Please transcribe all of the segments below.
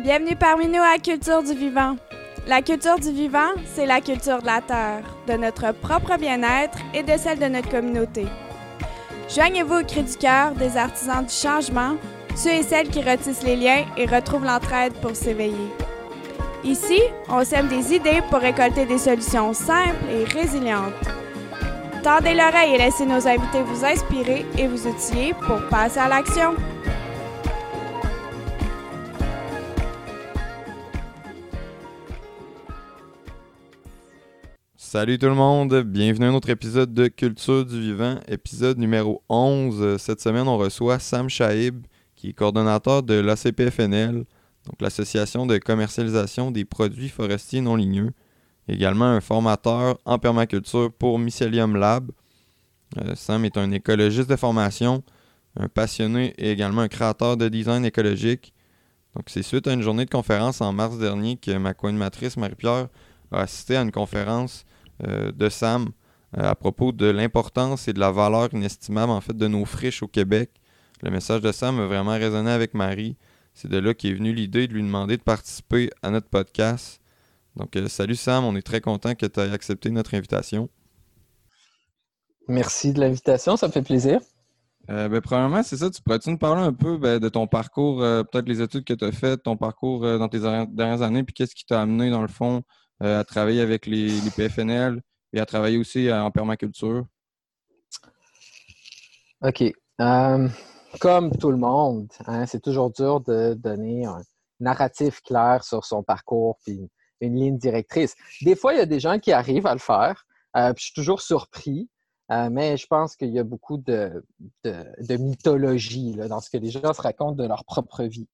Bienvenue parmi nous à Culture du Vivant. La culture du vivant, c'est la culture de la Terre, de notre propre bien-être et de celle de notre communauté. Joignez-vous au cri du cœur des artisans du changement, ceux et celles qui retissent les liens et retrouvent l'entraide pour s'éveiller. Ici, on sème des idées pour récolter des solutions simples et résilientes. Tendez l'oreille et laissez nos invités vous inspirer et vous outiller pour passer à l'action. Salut tout le monde, bienvenue à un autre épisode de Culture du Vivant, épisode numéro 11. Cette semaine, on reçoit Sam Shaib, qui est coordonnateur de l'ACPFNL, donc l'Association de commercialisation des produits forestiers non ligneux, également un formateur en permaculture pour Mycelium Lab. Euh, Sam est un écologiste de formation, un passionné et également un créateur de design écologique. Donc c'est suite à une journée de conférence en mars dernier que ma co-animatrice Marie-Pierre a assisté à une conférence de Sam euh, à propos de l'importance et de la valeur inestimable en fait de nos friches au Québec. Le message de Sam a vraiment résonné avec Marie. C'est de là qu'est venue l'idée de lui demander de participer à notre podcast. Donc, euh, salut Sam, on est très content que tu aies accepté notre invitation. Merci de l'invitation, ça me fait plaisir. ben, premièrement, c'est ça, tu pourrais-tu nous parler un peu ben, de ton parcours, peut-être les études que tu as faites, ton parcours dans tes dernières années, puis qu'est-ce qui t'a amené, dans le fond, euh, à travailler avec les, PFNL et à travailler aussi euh, en permaculture? OK. Euh, comme tout le monde, hein, c'est toujours dur de donner un narratif clair sur son parcours puis une, ligne directrice. Des fois, il y a des gens qui arrivent à le faire. je suis toujours surpris, mais je pense qu'il y a beaucoup de, mythologie dans ce que les gens se racontent de leur propre vie.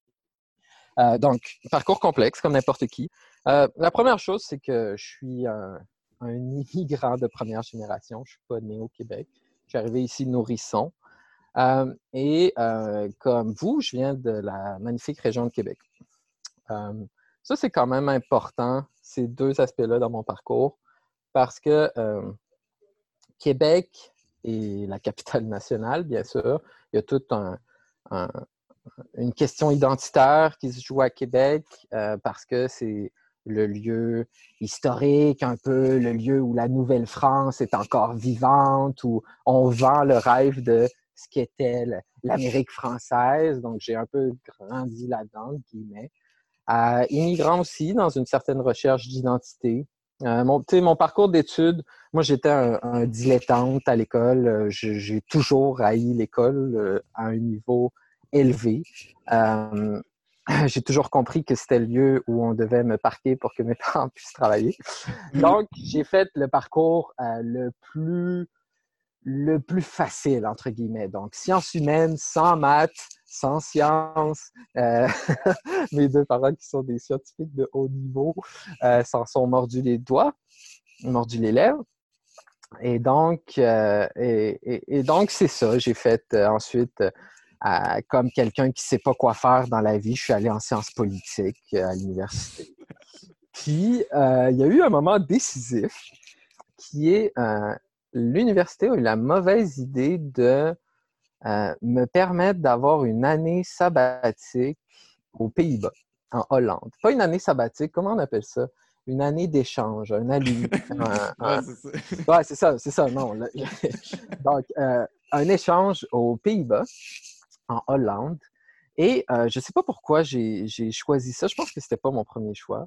donc, parcours complexe, comme n'importe qui. Euh, la première chose, c'est que je suis un, immigrant de première génération. Je ne suis pas né au Québec. Je suis arrivé ici nourrisson. Euh, et euh, comme vous, je viens de la magnifique région de Québec. ça, c'est quand même important, ces deux aspects-là dans mon parcours, parce que Québec est la capitale nationale, bien sûr. Il y a toute une question identitaire qui se joue à Québec parce que c'est le lieu historique, un peu le lieu où la Nouvelle-France est encore vivante, où on vend le rêve de ce qu'était l'Amérique française. Donc, j'ai un peu grandi là-dedans, guillemets. Euh, immigrant aussi, dans une certaine recherche d'identité. Euh, mon, mon parcours d'études, moi, j'étais un, dilettante à l'école. Euh, j'ai toujours haï l'école euh, à un niveau élevé. j'ai toujours compris que c'était le lieu où on devait me parquer pour que mes parents puissent travailler. Mm. Donc, j'ai fait le parcours euh, le plus le plus facile, entre guillemets. Donc, sciences humaines, sans maths, sans sciences. Euh, mes deux parents, qui sont des scientifiques de haut niveau, euh, s'en sont mordus les doigts, mordus les lèvres. Et donc, et, donc c'est ça. J'ai fait ensuite comme quelqu'un qui ne sait pas quoi faire dans la vie, je suis allé en sciences politiques euh, à l'université. Puis, euh, il y a eu un moment décisif qui est euh, l'université a eu la mauvaise idée de me permettre d'avoir une année sabbatique aux Pays-Bas, en Hollande. Pas une année sabbatique, comment on appelle ça? Une année d'échange, un alumni. ouais, c'est ça, c'est ça, non. Donc, un échange aux Pays-Bas en Hollande. Et euh, je sais pas pourquoi j'ai choisi ça. Je pense que ce n'était pas mon premier choix.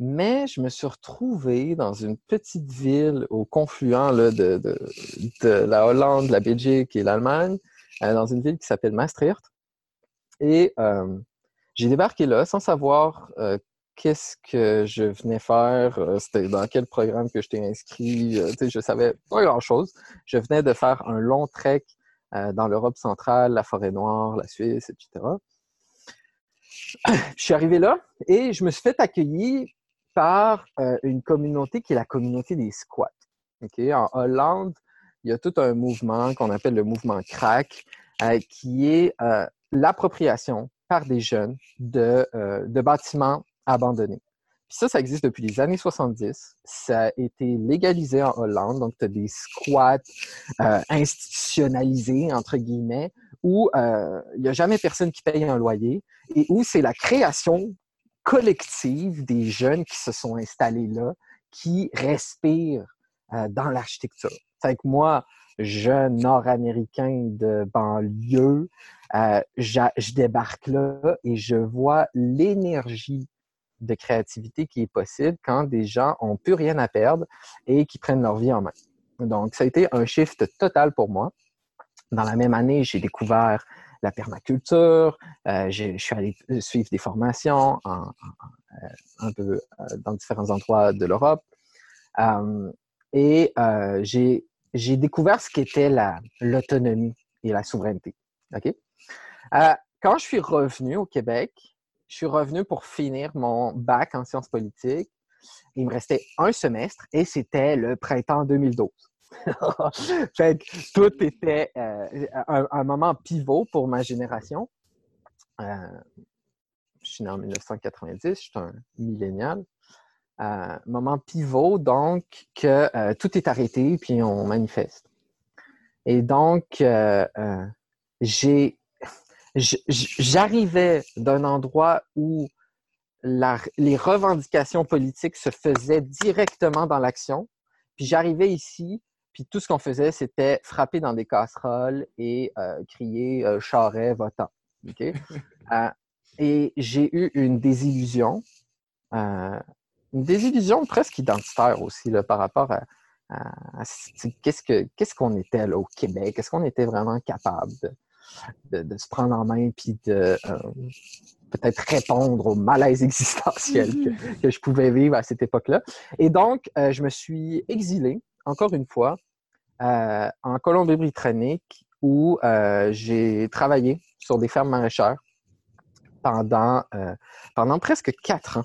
Mais je me suis retrouvé dans une petite ville au confluent de, la Hollande, la Belgique et l'Allemagne, euh, dans une ville qui s'appelle Maastricht. Et euh, j'ai débarqué là sans savoir qu'est-ce que je venais faire, c'était dans quel programme que j'étais inscrit. je savais pas grand-chose. Je venais de faire un long trek dans l'Europe centrale, la forêt noire, la Suisse, etc. Je suis arrivé là et je me suis fait accueillir par euh, une communauté qui est la communauté des squats. En Hollande, il y a tout un mouvement qu'on appelle le mouvement crack, euh, qui est l'appropriation par des jeunes de, de bâtiments abandonnés ça, ça existe depuis les années 70. Ça a été légalisé en Hollande. Donc, tu des squats euh, institutionnalisés, entre guillemets, où il euh, n'y a jamais personne qui paye un loyer et où c'est la création collective des jeunes qui se sont installés là, qui respirent euh, dans l'architecture. C'est que moi, jeune nord-américain de banlieue, euh, je débarque là et je vois l'énergie de créativité qui est possible quand des gens ont plus rien à perdre et qui prennent leur vie en main. Donc, ça a été un shift total pour moi. Dans la même année, j'ai découvert la permaculture, euh, je suis allé suivre des formations euh, un peu euh, dans différents endroits de l'Europe. et j'ai découvert ce qu'était l'autonomie et la souveraineté. quand je suis revenu au Québec, je suis revenu pour finir mon bac en sciences politiques. Il me restait un semestre et c'était le printemps 2012. fait que tout était euh, un, moment pivot pour ma génération. Euh, je suis né en 1990, je suis un millénial. Euh, moment pivot, donc, que tout est arrêté puis on manifeste. Et donc, j'ai, j'arrivais d'un endroit où les revendications politiques se faisaient directement dans l'action. Puis j'arrivais ici puis tout ce qu'on faisait, c'était frapper dans des casseroles et euh, crier euh, charret votant. Euh, et j'ai eu une désillusion, une désillusion presque identitaire aussi là, par rapport à, qu'est-ce qu'on était là, au Québec, est-ce qu'on était vraiment capable de, se prendre en main puis de peut-être répondre au malaise existentiel que, que, je pouvais vivre à cette époque-là. Et donc, je me suis exilé encore une fois, euh, en Colombie-Britannique où euh, j'ai travaillé sur des fermes maraîchères pendant, euh, pendant presque quatre ans.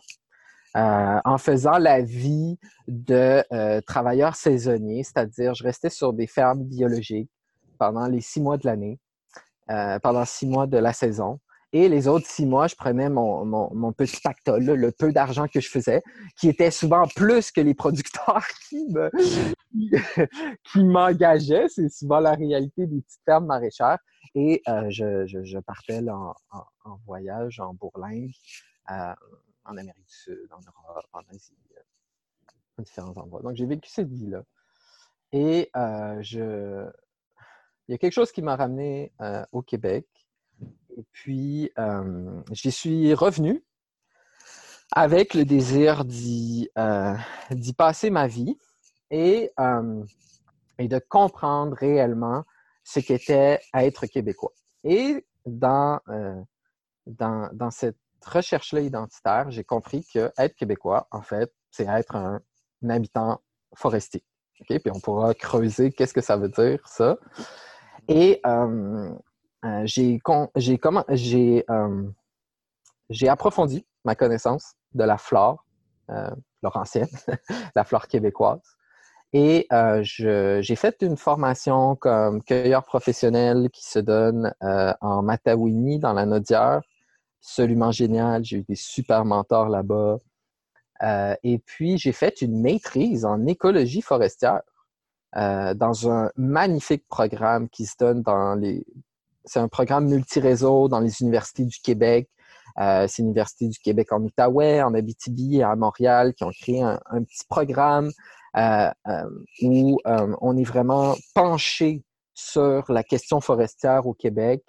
en faisant la vie de travailleurs saisonniers, c'est-à-dire je restais sur des fermes biologiques pendant les six mois de l'année, pendant six mois de la saison. Et les autres six mois, je prenais mon, petit pactole, le peu d'argent que je faisais, qui était souvent plus que les producteurs qui m'engageaient. C'est souvent la réalité des petites fermes maraîchères. Et euh, je, partais en, voyage, en bourlingue, euh, en Amérique du Sud, en Europe, en Asie, euh, à différents endroits. Donc, j'ai vécu cette vie-là. Et je... il y a quelque chose qui m'a ramené au Québec et puis, euh, j'y suis revenu avec le désir d'y euh, passer ma vie et, euh, de comprendre réellement ce qu'était être québécois. Et dans, cette recherche-là identitaire, j'ai compris que être québécois, en fait, c'est être un, habitant forestier. Puis on pourra creuser qu'est-ce que ça veut dire, ça. Et euh, j'ai euh, j'ai approfondi ma connaissance de la flore euh, laurentienne, la flore québécoise. Et j'ai fait une formation comme cueilleur professionnel qui se donne en Matawini, dans la Nodière. Absolument génial. J'ai eu des super mentors là-bas. et puis, j'ai fait une maîtrise en écologie forestière dans un magnifique programme qui se donne dans les, c'est un programme multiréseau dans les universités du Québec. Euh, c'est l'Université du Québec en Outaouais, en Abitibi et à Montréal qui ont créé un, petit programme euh, euh, où on est vraiment penché sur la question forestière au Québec.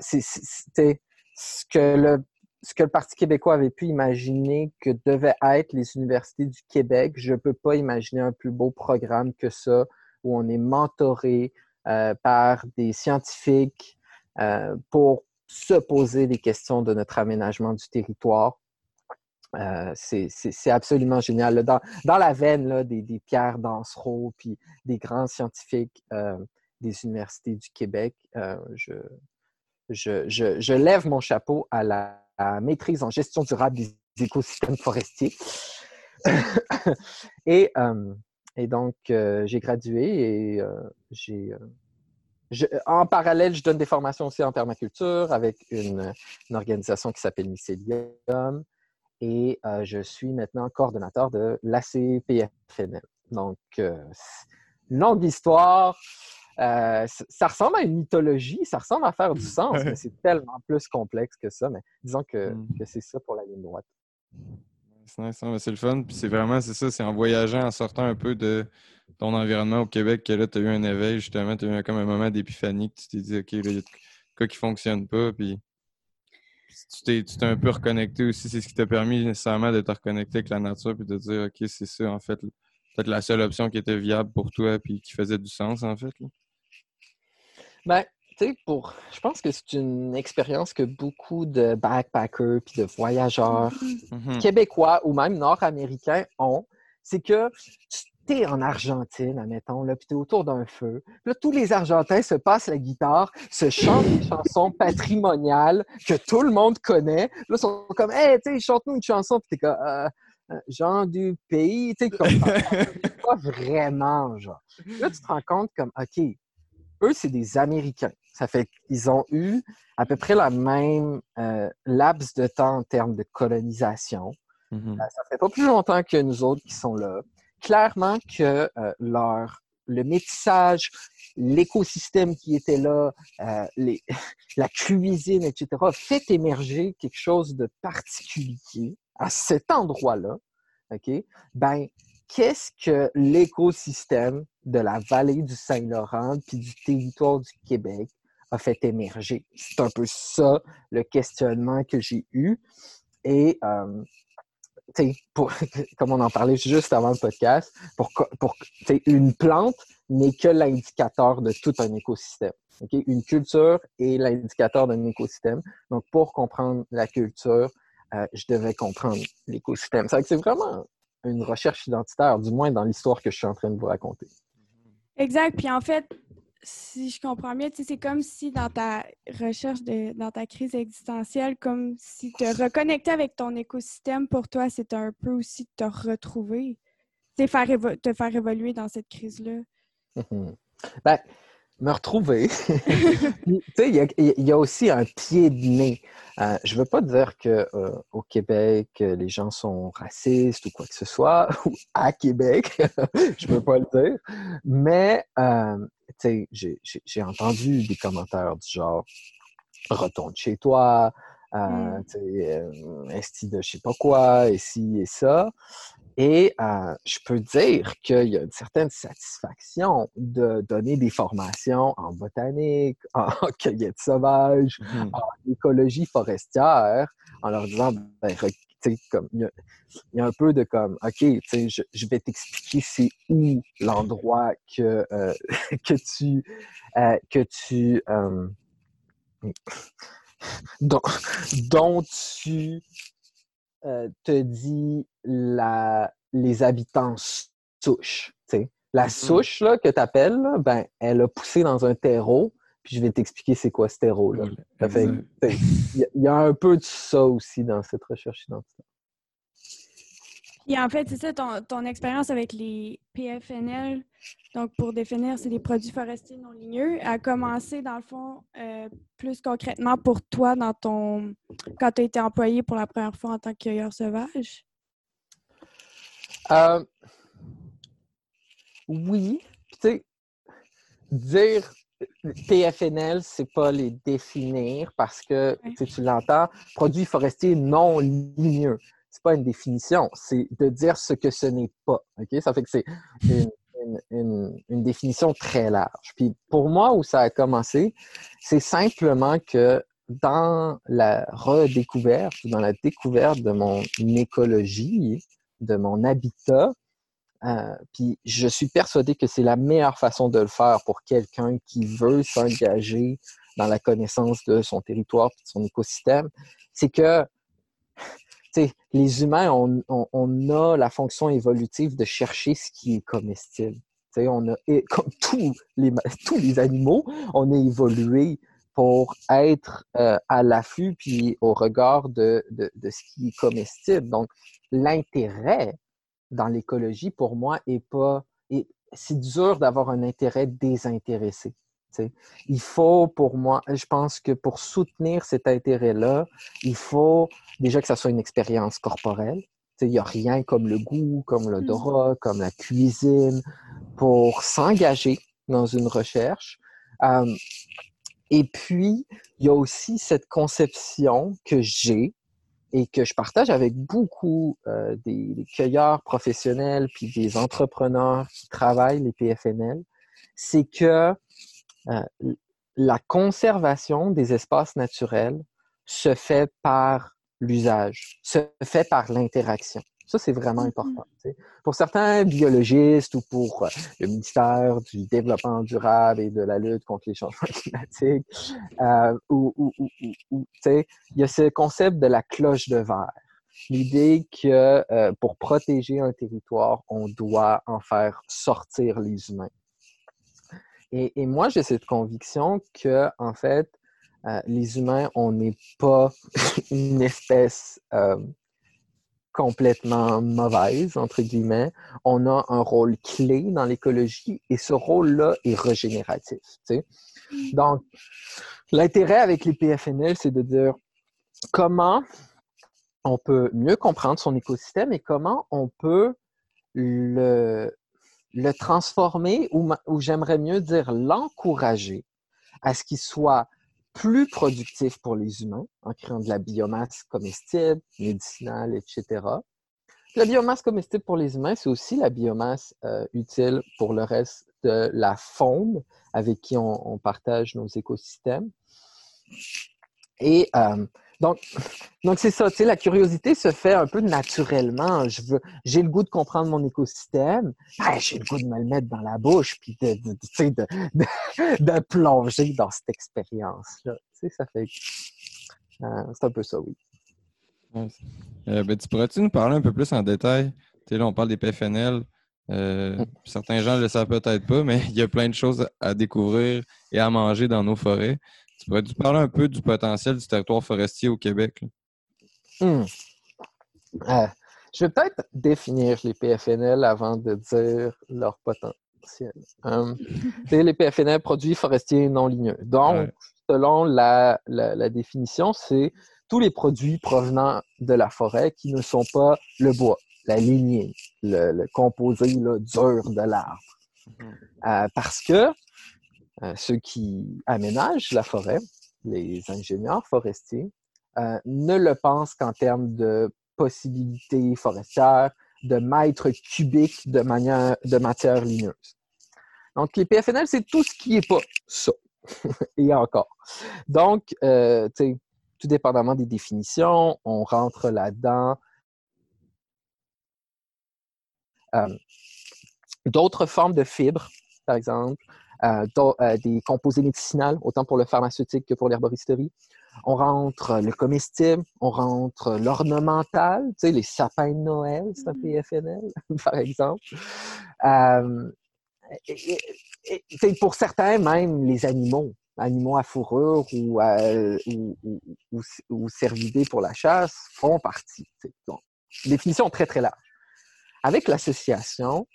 C'était ce que le ce que le Parti québécois avait pu imaginer que devaient être les universités du Québec. Je ne peux pas imaginer un plus beau programme que ça, où on est mentoré par des scientifiques, euh, pour se poser les questions de notre aménagement du territoire. Euh, c'est absolument génial. Dans, la veine des, Pierre Dansereau, puis des grands scientifiques euh, des universités du Québec, je, lève mon chapeau à la, maîtrise en gestion durable des écosystèmes forestiers. et, et donc, j'ai gradué et j'ai en parallèle, je donne des formations aussi en permaculture avec une, organisation qui s'appelle Mycelium et euh, je suis maintenant coordonnateur de l'ACPFNL. Donc, euh, longue histoire. Euh, ça ressemble à une mythologie, ça ressemble à faire du sens, mais c'est tellement plus complexe que ça. Mais disons que, hmm. que c'est ça pour la ligne droite. C'est le fun. Puis c'est vraiment, c'est ça, c'est en voyageant, en sortant un peu de ton environnement au Québec que là, tu as eu un éveil, justement, tu as eu comme un moment d'épiphanie que tu t'es dit, OK, là, il y a quoi qui ne fonctionne pas. Puis tu t'es un peu reconnecté aussi. C'est ce qui t'a permis nécessairement de te reconnecter avec la nature puis de dire, OK, c'est ça, en fait, peut-être la seule option qui était viable pour toi puis qui faisait du sens, en fait. Ben, tu sais, pour. Je pense que c'est une expérience que beaucoup de backpackers puis de voyageurs mm-hmm. québécois ou même nord-américains ont. C'est que tu es en Argentine, admettons, là, puis tu es autour d'un feu. Là, tous les Argentins se passent la guitare, se chantent des chansons patrimoniales que tout le monde connaît. Là, ils sont comme, hey, tu sais, chante-nous une chanson, puis t'es comme, euh, euh, genre du pays, tu sais, comme, pas vraiment, genre. Là, tu te rends compte comme, OK, eux, c'est des Américains. Ça fait qu'ils ont eu à peu près la même euh, laps de temps en termes de colonisation. Mm-hmm. Ça fait pas plus longtemps que nous autres qui sont là clairement que euh, leur, le métissage, l'écosystème qui était là, les, la cuisine, etc., fait émerger quelque chose de particulier à cet endroit-là. OK? Ben, qu'est-ce que l'écosystème de la vallée du Saint-Laurent puis du territoire du Québec a fait émerger? C'est un peu ça le questionnement que j'ai eu. Et euh, pour, comme on en parlait juste avant le podcast, pour, une plante n'est que l'indicateur de tout un écosystème. Une culture est l'indicateur d'un écosystème. Donc, pour comprendre la culture, euh, je devais comprendre l'écosystème. C'est vraiment une recherche identitaire, du moins dans l'histoire que je suis en train de vous raconter. Exact. Puis en fait, si je comprends bien, c'est comme si dans ta recherche, de, dans ta crise existentielle, comme si te reconnecter avec ton écosystème, pour toi, c'est un peu aussi te retrouver, te faire évoluer dans cette crise-là. ben, me retrouver. il y, a aussi un pied de nez. Euh, je ne veux pas dire qu'au euh, au Québec, les gens sont racistes ou quoi que ce soit, ou à Québec, je ne veux pas le dire, mais euh, j'ai entendu des commentaires du genre retourne chez toi, euh, mmh. esti de je sais pas quoi, et ci et ça. Et euh, je peux dire qu'il y a une certaine satisfaction de donner des formations en botanique, en cueillette sauvage, mmh. en écologie forestière, en leur disant, ben, comme, il, y a, un peu de comme, OK, je, je vais t'expliquer c'est où l'endroit que, euh, que tu, euh, que tu, dont, dont tu euh, te dit la, les habitants souches. La mm-hmm. souche là, que tu appelles, ben, elle a poussé dans un terreau, puis je vais t'expliquer c'est quoi ce terreau-là. Il y, a un peu de ça aussi dans cette recherche identitaire. Et en fait, c'est ça, ton, ton expérience avec les PFNL, donc pour définir, c'est des produits forestiers non ligneux, a commencé, dans le fond, euh, plus concrètement pour toi dans ton quand tu as été employé pour la première fois en tant que cueilleur sauvage? Euh, oui. Tu sais, dire PFNL, c'est pas les définir parce que tu l'entends, produits forestiers non ligneux c'est pas une définition, c'est de dire ce que ce n'est pas. OK? Ça fait que c'est une, définition très large. Puis pour moi, où ça a commencé, c'est simplement que dans la redécouverte, dans la découverte de mon écologie, de mon habitat, euh, puis je suis persuadé que c'est la meilleure façon de le faire pour quelqu'un qui veut s'engager dans la connaissance de son territoire de son écosystème, c'est que les humains, on, a la fonction évolutive de chercher ce qui est comestible. on a, comme tous les, animaux, on a évolué pour être euh, à l'affût puis au regard de, ce qui est comestible. Donc, l'intérêt dans l'écologie, pour moi, est pas. c'est dur d'avoir un intérêt désintéressé. Il faut, pour moi, je pense que pour soutenir cet intérêt-là, il faut déjà que ça soit une expérience corporelle. Il n'y a rien comme le goût, comme l'odorat, mm. comme la cuisine pour s'engager dans une recherche. et puis, il y a aussi cette conception que j'ai et que je partage avec beaucoup euh, des, cueilleurs professionnels puis des entrepreneurs qui travaillent les PFNL, c'est que euh, la conservation des espaces naturels se fait par l'usage, se fait par l'interaction. Ça, c'est vraiment mm-hmm. important. Pour certains biologistes ou pour euh, le ministère du Développement durable et de la lutte contre les changements climatiques, euh, ou, il y a ce concept de la cloche de verre. L'idée que euh, pour protéger un territoire, on doit en faire sortir les humains. Et, et moi, j'ai cette conviction que, en fait, euh, les humains, on n'est pas une espèce euh, complètement mauvaise, entre guillemets. On a un rôle clé dans l'écologie et ce rôle-là est régénératif. Donc, l'intérêt avec les PFNL, c'est de dire comment on peut mieux comprendre son écosystème et comment on peut le, le transformer ou, j'aimerais mieux dire l'encourager à ce qu'il soit plus productif pour les humains en créant de la biomasse comestible, médicinale, etc. La biomasse comestible pour les humains, c'est aussi la biomasse euh, utile pour le reste de la faune avec qui on, partage nos écosystèmes. Et euh, donc, donc c'est ça, tu sais, la curiosité se fait un peu naturellement. Je veux, j'ai le goût de comprendre mon écosystème. Ben, j'ai le goût de me le mettre dans la bouche, puis de, de, de, plonger dans cette expérience-là. Tu sais, ça fait. Euh, c'est un peu ça, oui. Euh, ben, tu pourrais-tu nous parler un peu plus en détail? Tu sais, là, on parle des PFNL. Euh, mm. certains gens ne le savent peut-être pas, mais il y a plein de choses à découvrir et à manger dans nos forêts. Tu pourrais-tu parler un peu du potentiel du territoire forestier au Québec? Hmm. Euh, je vais peut-être définir les PFNL avant de dire leur potentiel. Euh, les PFNL, produits forestiers non ligneux. Donc, selon la, définition, c'est tous les produits provenant de la forêt qui ne sont pas le bois, la lignée, le, composé dur de l'arbre. Mhm. Euh, parce que ceux qui aménagent la forêt, les ingénieurs forestiers, euh, ne le pensent qu'en termes de possibilités forestières, de mètres cubiques de, manière, de matière lineuse. Donc, les PFNL, c'est tout ce qui n'est pas ça. Et encore. Donc, euh, tout dépendamment des définitions, on rentre là-dedans. D'autres formes de fibres, par exemple, euh, euh, des composés médicinaux, autant pour le pharmaceutique que pour l'herboristerie. On rentre le comestible, on rentre l'ornemental, tu sais, les sapins de Noël, c'est un mm. PFNL, par exemple. Euh, et, pour certains, même les animaux, animaux à fourrure ou, ou, ou, cervidés pour la chasse font partie. Donc, définition très, très large. Avec l'association,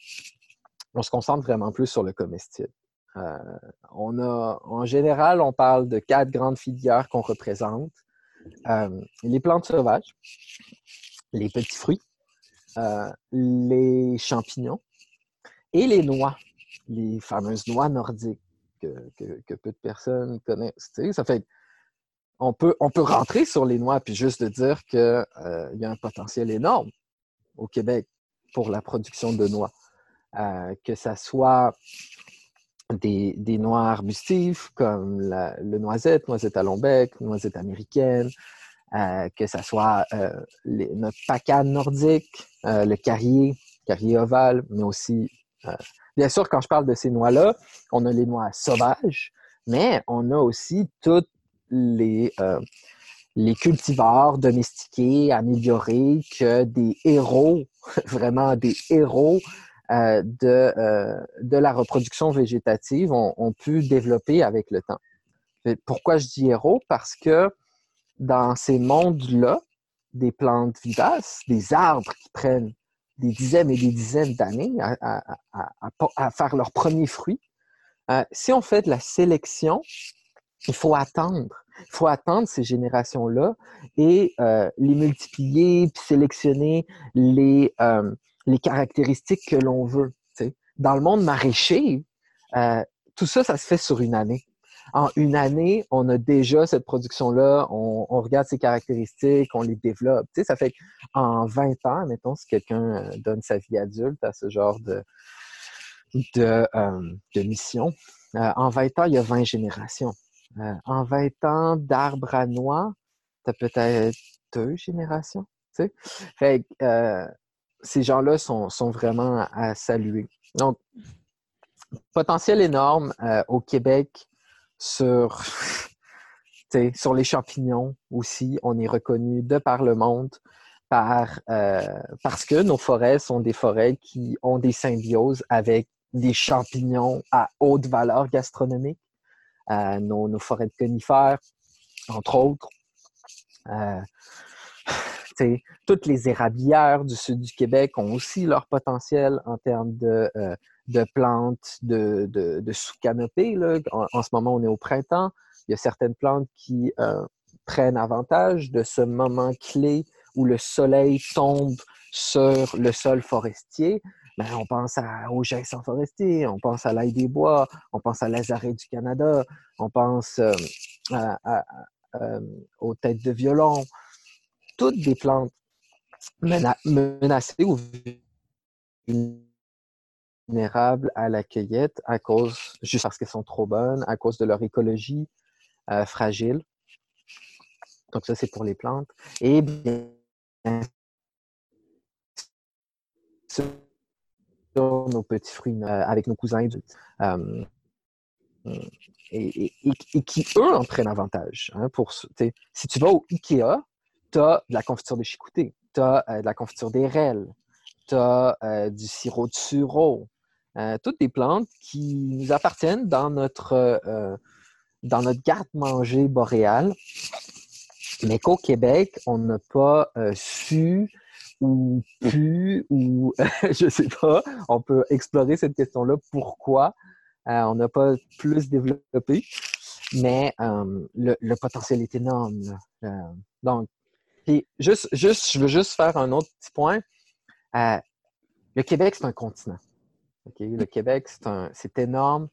on se concentre vraiment plus sur le comestible. Euh, on a, en général, on parle de quatre grandes filières qu'on représente. Euh, les plantes sauvages, les petits fruits, euh, les champignons et les noix, les fameuses noix nordiques que, peu de personnes connaissent. ça fait on peut, on peut rentrer sur les noix puis juste de dire qu'il y a un potentiel énorme au Québec pour la production de noix. que ça soit des, noix arbustives comme le noisette, noisette à bec, noisette américaine, euh, que ce soit euh, notre pacane nordique, euh, le carrier, carrier ovale, mais aussi, bien sûr, quand je parle de ces noix-là, on a les noix sauvages, mais on a aussi toutes les, les cultivars domestiqués, améliorés, que des héros, vraiment des héros euh, de, euh, de la reproduction végétative ont, pu développer avec le temps. Pourquoi je dis héros? Parce que dans ces mondes-là, des plantes vivaces, des arbres qui prennent des dizaines et des dizaines d'années à, à, faire leurs premiers fruits, euh, si on fait de la sélection, il faut attendre. Il faut attendre ces générations-là et les multiplier, puis sélectionner les, les caractéristiques que l'on veut. Dans le monde maraîcher, euh, tout ça, ça se fait sur une année. en une année, on a déjà cette production-là, on, regarde ses caractéristiques, on les développe. Ça fait qu'en 20 ans, mettons, si quelqu'un euh, donne sa vie adulte à ce genre de, de, euh, mission, en 20 ans, il y a 20 générations. en 20 ans d'arbre à noix, tu as peut-être deux générations. Fait ces gens-là sont, sont, vraiment à saluer. Donc, potentiel énorme au Québec sur, sur les champignons aussi. On est reconnu de par le monde par, euh, parce que nos forêts sont des forêts qui ont des symbioses avec des champignons à haute valeur gastronomique. Euh, nos, forêts de conifères, entre autres. Euh, toutes les érablières du sud du Québec ont aussi leur potentiel en termes de, de plantes de, sous-canopée. En, en, ce moment, on est au printemps. Il y a certaines plantes qui euh, prennent avantage de ce moment clé où le soleil tombe sur le sol forestier. Ben, on pense au sans forestier, on pense à l'ail des bois, on pense à l'azaré du Canada, on pense euh, euh, aux têtes de violon. Toutes des plantes menacées ou vulnérables à la cueillette à cause, juste parce qu'elles sont trop bonnes, à cause de leur écologie euh, fragile. Donc ça, c'est pour les plantes. Et bien nos petits fruits euh, avec nos cousins euh, et, qui, eux, en prennent avantage. Hein, pour, si tu vas au Ikea, tu as de la confiture de chicouté, tu as de la confiture d'érel, tu as du sirop de sureau, euh, toutes des plantes qui nous appartiennent dans notre, euh, dans notre garde-manger boréal, mais qu'au Québec, on n'a pas euh, su ou pu ou je ne sais pas, on peut explorer cette question-là, pourquoi? On n'a pas plus développé, mais le, potentiel est énorme. donc, je veux juste faire un autre petit point. le Québec, c'est un continent. Le Québec, c'est énorme.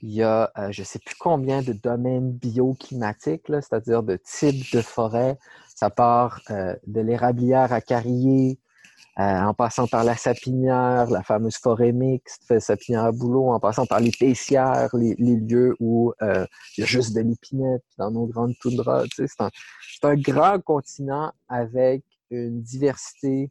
Il y a, euh, je ne sais plus combien de domaines bioclimatiques, c'est-à-dire de types de forêts. Ça part euh, de l'érablière à carrier, euh, en passant par la sapinière, la fameuse forêt mixte, sapinière à boulot, en passant par les paissières, les, lieux où il y a juste de l'épinette dans nos grandes toundras. c'est un, grand continent avec une diversité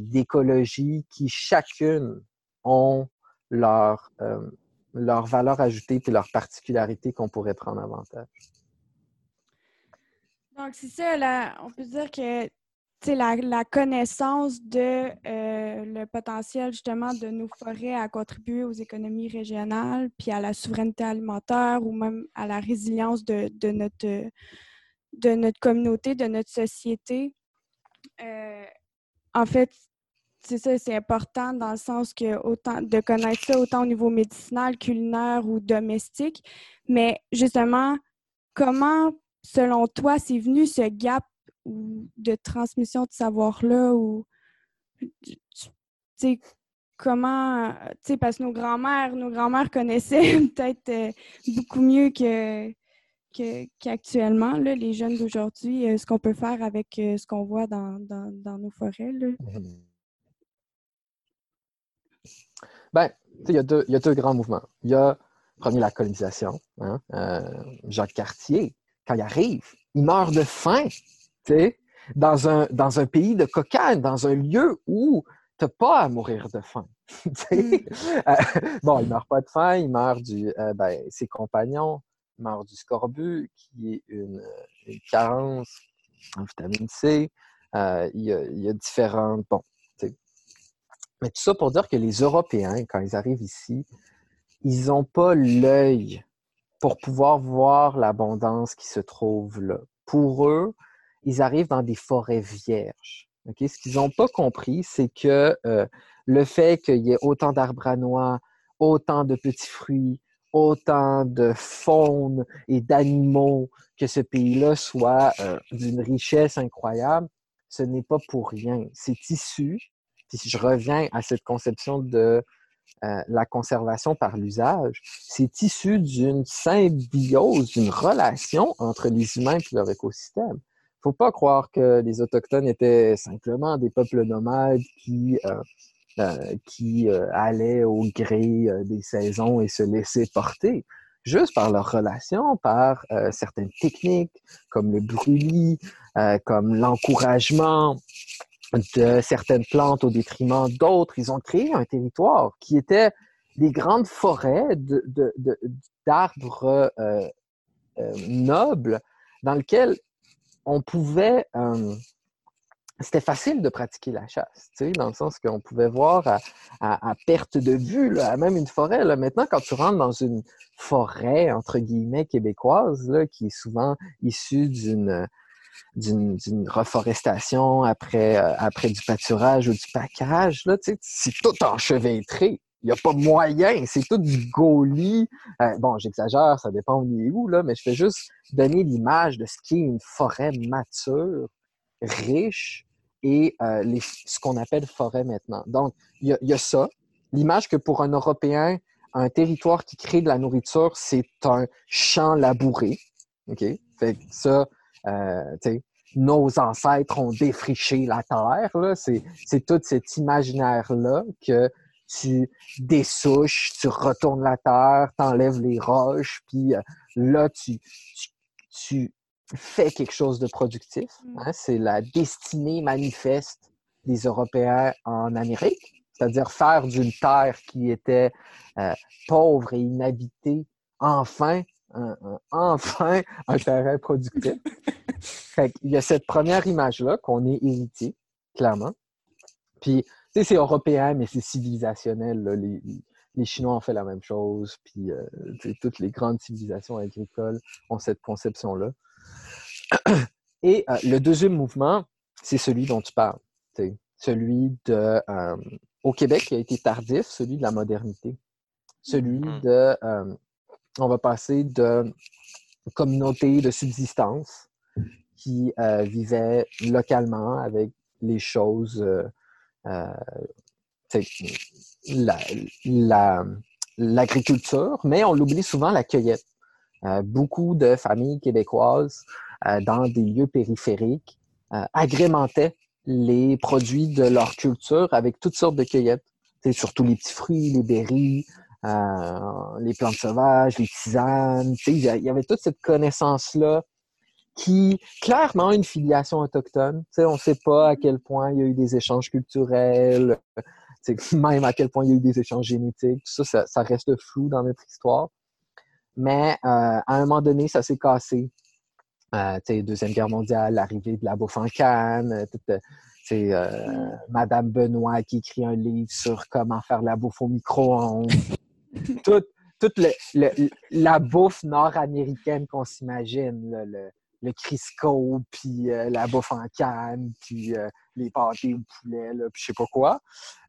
d'écologies qui chacune ont leur, euh, leur valeur ajoutée et leur particularité qu'on pourrait prendre avantage. Donc, c'est ça, on peut dire que la, la connaissance de euh, le potentiel justement de nos forêts à contribuer aux économies régionales, puis à la souveraineté alimentaire ou même à la résilience de, notre, de notre communauté, de notre société. Euh, en fait, c'est ça, c'est important dans le sens que autant de connaître ça autant au niveau médicinal, culinaire ou domestique. Mais justement, comment, selon toi, c'est venu ce gap de transmission de savoir-là ou comment, tu sais, parce que nos grands-mères, nos grands-mères connaissaient peut-être euh, beaucoup mieux que qu'actuellement, les jeunes d'aujourd'hui, euh, ce qu'on peut faire avec euh, ce qu'on voit dans, dans, nos forêts. Là. Mmh ben, il y, a deux, y a deux grands mouvements. Il y a, premier, la colonisation. Hein, Jacques Cartier, quand il arrive, il meurt de faim, dans un, dans un pays de cocagne, dans un lieu où tu n'as pas à mourir de faim. Mm. Euh, bon, il meurt pas de faim, il meurt du, euh, ben, ses compagnons, meurt du scorbut, qui est une, carence en vitamine C. il, y a, il, y a, différentes. Bon, mais tout ça pour dire que les Européens, quand ils arrivent ici, ils n'ont pas l'œil pour pouvoir voir l'abondance qui se trouve là. Pour eux, ils arrivent dans des forêts vierges. Ce qu'ils n'ont pas compris, c'est que euh, le fait qu'il y ait autant d'arbres à noix, autant de petits fruits, autant de faune et d'animaux, que ce pays-là soit euh, d'une richesse incroyable, ce n'est pas pour rien. C'est issu si je reviens à cette conception de euh, la conservation par l'usage, c'est issu d'une symbiose, d'une relation entre les humains et leur écosystème. Faut pas croire que les Autochtones étaient simplement des peuples nomades qui, euh, euh, qui allaient au gré des saisons et se laissaient porter juste par leur relation, par certaines techniques comme le brûlis, comme l'encouragement de certaines plantes au détriment d'autres. Ils ont créé un territoire qui était des grandes forêts d'arbres euh, euh, nobles dans lequel on pouvait... Euh, c'était facile de pratiquer la chasse, dans le sens qu'on pouvait voir à, perte de vue, même une forêt. Maintenant, quand tu rentres dans une forêt, entre guillemets, québécoise, qui est souvent issue d'une d'une reforestation, après, euh, après du pâturage ou du package, là, c'est tout enchevêtré. Il n'y a pas moyen, c'est tout du gaulis. Euh, bon, j'exagère, ça dépend où est où, là, mais je fais juste donner l'image de ce qu'est une forêt mature, riche, et euh, ce qu'on appelle forêt maintenant. Donc, il y, a, ça. L'image que pour un Européen, un territoire qui crée de la nourriture, c'est un champ labouré. OK? Fait que ça, euh, nos ancêtres ont défriché la terre. C'est tout cet imaginaire-là que tu dessouches, tu retournes la terre, tu enlèves les roches, puis euh, là, tu, tu, fais quelque chose de productif. Mm. Hein. C'est la destinée manifeste des Européens en Amérique, c'est-à-dire faire d'une terre qui était euh, pauvre et inhabitée, enfin, enfin un terrain productif. Il y a cette première image-là qu'on est héritier, clairement. Puis, sais, c'est européen, mais c'est civilisationnel. Les, les, Chinois ont fait la même chose. Puis, euh, toutes les grandes civilisations agricoles ont cette conception-là. Et euh, le deuxième mouvement, c'est celui dont tu parles. Celui de, euh, au Québec, qui a été tardif, celui de la modernité. Celui mm-hmm. de, on va passer de communauté de subsistance qui vivaient localement avec les choses, euh, euh, l'agriculture, mais on l'oublie souvent la cueillette. beaucoup de familles québécoises dans des lieux périphériques agrémentaient les produits de leur culture avec toutes sortes de cueillettes. surtout les petits fruits, les berries, les plantes sauvages, les tisanes. Il y avait toute cette connaissance-là qui, clairement, une filiation autochtone. on ne sait pas à quel point il y a eu des échanges culturels, même à quel point il y a eu des échanges génétiques. Tout ça, ça, reste flou dans notre histoire. Mais euh, à un moment donné, ça s'est cassé. Euh, Deuxième Guerre mondiale, l'arrivée de la bouffe en canne, c'est euh, Madame Benoît qui écrit un livre sur comment faire la bouffe au micro-ondes. toute toute la bouffe nord-américaine qu'on s'imagine, le, le Crisco, puis euh, la bouffe en canne, puis euh, les pâtés au poulet, là, puis je sais pas quoi.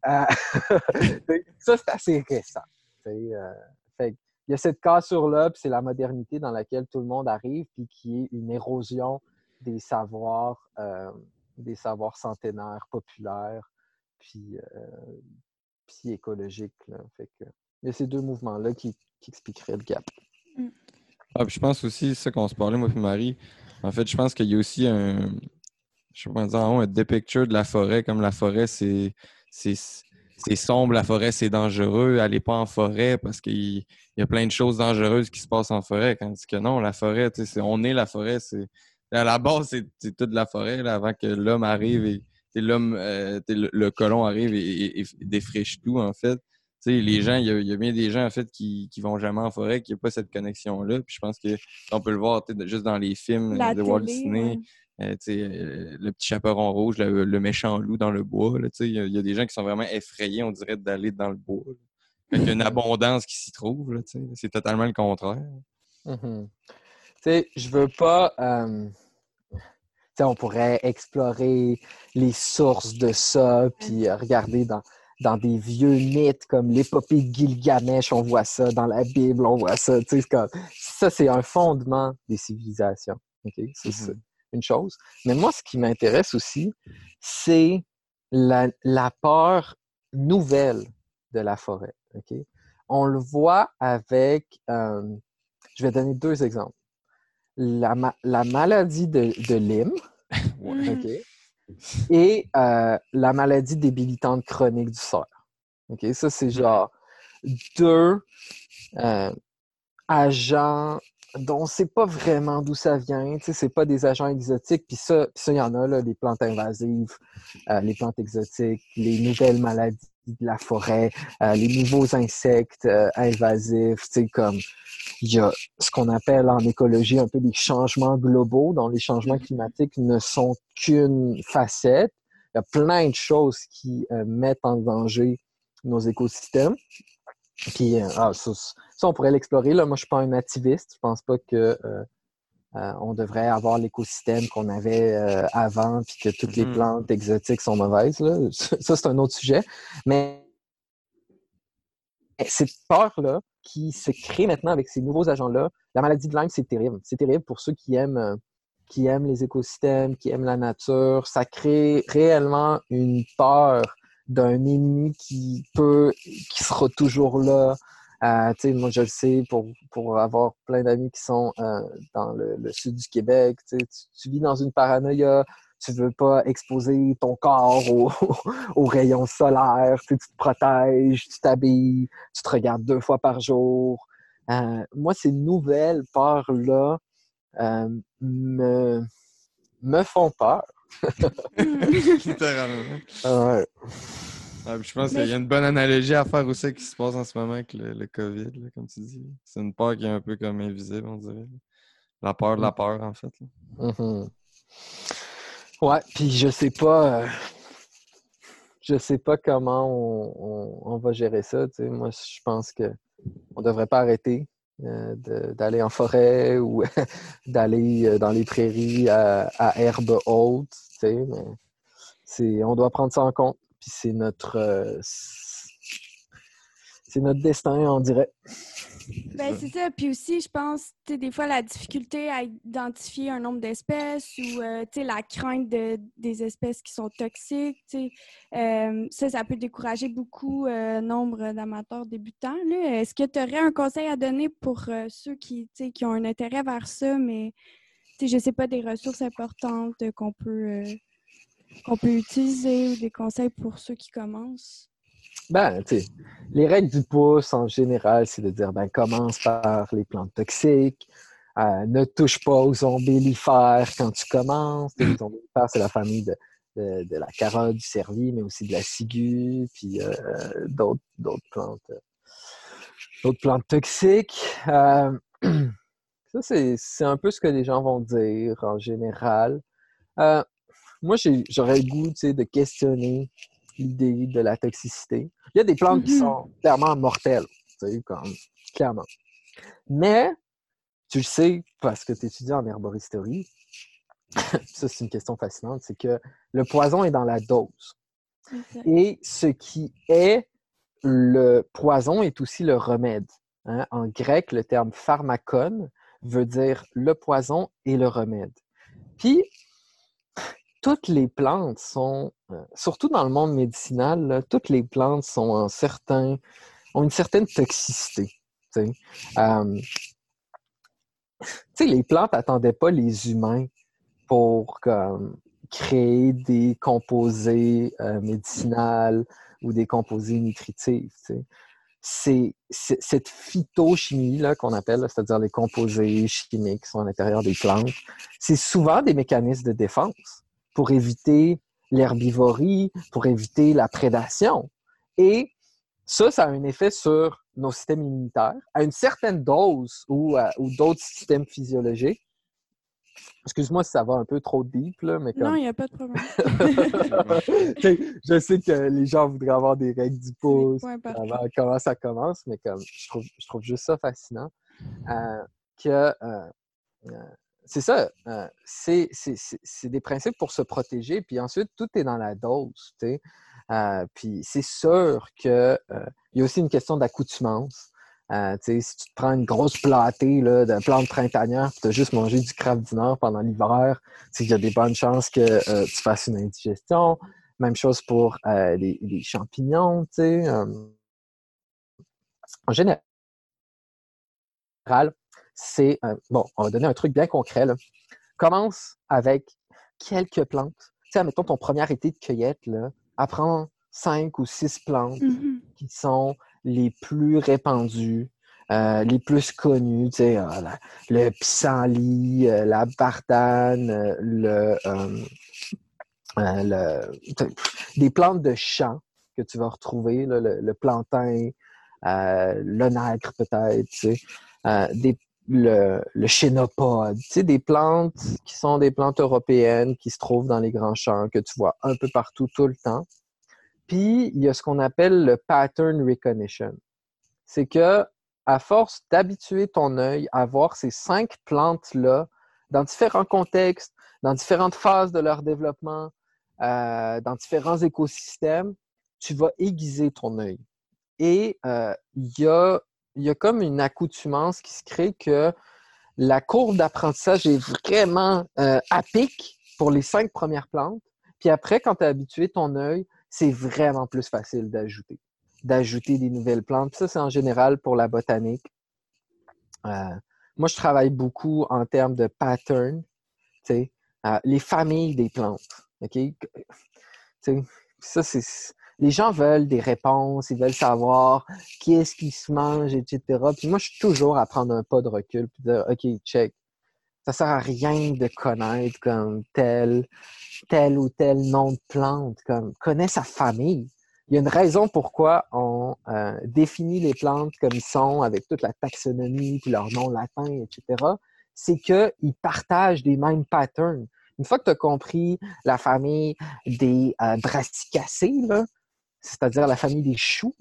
Euh, ça, c'est assez récent. Fait, il y a cette cassure-là, puis c'est la modernité dans laquelle tout le monde arrive, puis qui est une érosion des savoirs, des savoirs centenaires, populaires, puis, puis écologiques. Fait que, il y a ces deux mouvements-là qui, qui expliqueraient le gap. Mm. Ah, je pense aussi, ça qu'on se parlait, moi et Marie, en fait, je pense qu'il y a aussi un, je sais pas dire, un depicture de la forêt, comme la forêt, c'est sombre, la forêt, c'est dangereux, allez pas en forêt parce qu'il y a plein de choses dangereuses qui se passent en forêt. Quand que non, la forêt, on est la forêt, c'est à la base, c'est toute la forêt avant que l'homme arrive et l'homme, euh, le, colon arrive et, défriche tout, en fait les gens, il y, a bien des gens en fait qui, qui vont jamais en forêt, qui n'ont pas cette connexion-là. Puis je pense qu'on peut le voir juste dans les films de Walt Disney. Euh, euh, le petit chaperon rouge, le, méchant loup dans le bois. Il y, a des gens qui sont vraiment effrayés, on dirait, d'aller dans le bois. Il y a une abondance qui s'y trouve. C'est totalement le contraire. Mm Je veux pas. Euh, on pourrait explorer les sources de ça, puis regarder dans dans des vieux mythes comme l'épopée de Gilgamesh, on voit ça, dans la Bible, on voit ça. ça, c'est un fondement des civilisations. C'est mm-hmm. une chose. Mais moi, ce qui m'intéresse aussi, c'est la, peur nouvelle de la forêt. OK? On le voit avec, euh, je vais donner deux exemples. La, la maladie de, de Lyme? et euh, la maladie débilitante chronique du cerf. OK? Ça, c'est genre deux euh, agents dont on ne sait pas vraiment d'où ça vient. Ce c'est pas des agents exotiques. Puis ça, il y en a, là, les plantes invasives, euh, les plantes exotiques, les nouvelles maladies de la forêt, euh, les nouveaux insectes euh, invasifs. comme il y a ce qu'on appelle en écologie un peu des changements globaux, dont les changements mm-hmm. climatiques ne sont qu'une facette. Il y a plein de choses qui mettent en danger nos écosystèmes. Puis, ah, ça, on pourrait l'explorer. Là. Moi, je suis pas un nativiste. Je pense pas que euh, euh, on devrait avoir l'écosystème qu'on avait euh, avant, puis que toutes les mm-hmm. plantes exotiques sont mauvaises. Ça, c'est un autre sujet. Mais cette peur-là qui se crée maintenant avec ces nouveaux agents-là, la maladie de Lyme, c'est terrible. C'est terrible pour ceux qui aiment, qui aiment les écosystèmes, qui aiment la nature. Ça crée réellement une peur d'un ennemi qui peut, qui sera toujours là, euh, moi, je le sais pour, pour avoir plein d'amis qui sont euh, dans le, sud du Québec. Tu, tu, vis dans une paranoïa, tu veux pas exposer ton corps aux rayons solaires, tu, te protèges, tu t'habilles, tu te regardes deux fois par jour. Euh, moi, ces nouvelles peurs-là me, me font peur. ouais je pense qu'il y a une bonne analogie à faire aussi qui se passe en ce moment avec le, COVID, comme tu dis. C'est une peur qui est un peu comme invisible, on dirait. La peur de la mm. peur, en fait. Mm-hmm. Ouais, puis je sais pas. Euh, je sais pas comment on, va gérer ça. Moi, je pense que on devrait pas arrêter euh, d'aller en forêt ou d'aller euh, dans les prairies à, à herbe haute. Mais on doit prendre ça en compte. Puis c'est notre, euh, c'est notre destin, on dirait. Ben, c'est ça. Puis aussi, je pense, tu des fois, la difficulté à identifier un nombre d'espèces ou, euh, tu sais, la crainte de, des espèces qui sont toxiques, tu sais, euh, ça, ça peut décourager beaucoup nombre d'amateurs débutants. Est-ce que tu aurais un conseil à donner pour ceux qui, qui ont un intérêt vers ça, mais, tu sais, je sais pas, des ressources importantes qu'on peut qu'on peut utiliser ou des conseils pour ceux qui commencent? Ben, tu sais, les règles du pouce en général, c'est de dire ben, commence par les plantes toxiques, euh, ne touche pas aux ombellifères quand tu commences. Les ombellifères, c'est la famille de, de, la carotte, du cervi, mais aussi de la ciguë, puis euh, d'autres plantes, d'autres plantes toxiques. Euh, ça, c'est un peu ce que les gens vont dire en général moi, j'aurais le goût de questionner l'idée de la toxicité. Il y a des plantes qui mm-hmm. sont clairement mortelles, comme, clairement. Mais, tu le sais, parce que tu étudies en herboristerie, ça c'est une question fascinante, c'est que le poison est dans la dose. Et ce qui est le poison est aussi le remède. Hein. En grec, le terme pharmacon veut dire le poison et le remède. Puis, toutes les plantes sont, euh, surtout dans le monde médicinal, toutes les plantes sont certain, ont une certaine toxicité. Les plantes n'attendaient pas les humains pour créer des composés euh, médicinaux ou des composés nutritifs. C'est cette phytochimie qu'on appelle, c'est-à-dire les composés chimiques qui sont à l'intérieur des plantes, c'est souvent des mécanismes de défense pour éviter l'herbivorie, pour éviter la prédation. Et ça, ça a un effet sur nos systèmes immunitaires à une certaine dose ou, euh, ou d'autres systèmes physiologiques. Excuse-moi si ça va un peu trop deep, là, mais Non, il n'y a pas de problème. je sais que les gens voudraient avoir des règles du pouce, comment ça commence, mais comme je trouve, je trouve juste ça fascinant euh, que euh, c'est ça. Euh, c'est des principes pour se protéger. Puis ensuite, tout est dans la dose. Euh, puis c'est sûr qu'il euh, y a aussi une question d'accoutumance. si tu te prends une grosse platée de plantes printanières tu as juste mangé du crabe du Nord pendant l'hiver, il y a des bonnes chances que tu fasses une indigestion. Même chose pour les, les, champignons. En général, c'est, euh, bon, on va donner un truc bien concret. Là. Commence avec quelques plantes. Tu sais, mettons ton premier été de cueillette, là, apprends cinq ou six plantes Mhm. qui sont les plus répandues, euh, les plus connues, tu sais, euh, la- le pissenlit, euh, la bardane, euh, le, le- des plantes de champ que tu vas retrouver, là, le, le plantain, euh, l'onagre peut-être, tu sais, des- le, chénopode, tu sais, des plantes qui sont des plantes européennes qui se trouvent dans les grands champs, que tu vois un peu partout tout le temps. Puis, il y a ce qu'on appelle le pattern recognition. C'est que, à force d'habituer ton œil à voir ces cinq plantes-là dans différents contextes, dans différentes phases de leur développement, euh, dans différents écosystèmes, tu vas aiguiser ton œil. Et euh, il y, a, il y a comme une accoutumance qui se crée que la courbe d'apprentissage est vraiment euh, à pic pour les cinq premières plantes. Puis après, quand tu as habitué ton œil, c'est vraiment plus facile d'ajouter, d'ajouter des nouvelles plantes. Ça, c'est en général pour la botanique. Euh, moi, je travaille beaucoup en termes de pattern, euh, les familles des plantes. OK? Ça, c'est. Les gens veulent des réponses, ils veulent savoir qu'est-ce qui se mange, etc. Puis moi, je suis toujours à prendre un pas de recul puis dire OK, check. Ça sert à rien de connaître comme tel, ou tel nom de plante. Comme connais sa famille. Il y a une raison pourquoi on euh, définit les plantes comme ils sont, avec toute la taxonomie, puis leur nom latin, etc. C'est qu'ils partagent des mêmes patterns. Une fois que tu as compris la famille des euh, c'est-à-dire la famille des choux,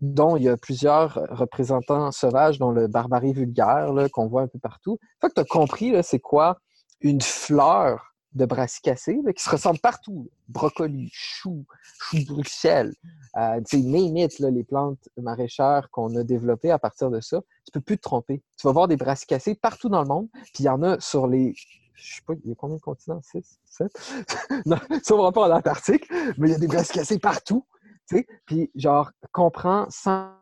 dont il y a plusieurs représentants sauvages, dont le barbarie vulgaire qu'on voit un peu partout. Une fois que tu as compris c'est quoi une fleur de brassicacée qui se ressemble partout. Brocoli, chou, chou de Bruxelles, euh, it, là, les plantes maraîchères qu'on a développées à partir de ça, tu peux plus te tromper. Tu vas voir des brassicacées partout dans le monde, puis il y en a sur les je sais pas, il y a combien de continents? 6, 7? non, ça va pas en Antarctique, mais il y a des brassicacées partout. Puis, genre, comprends 5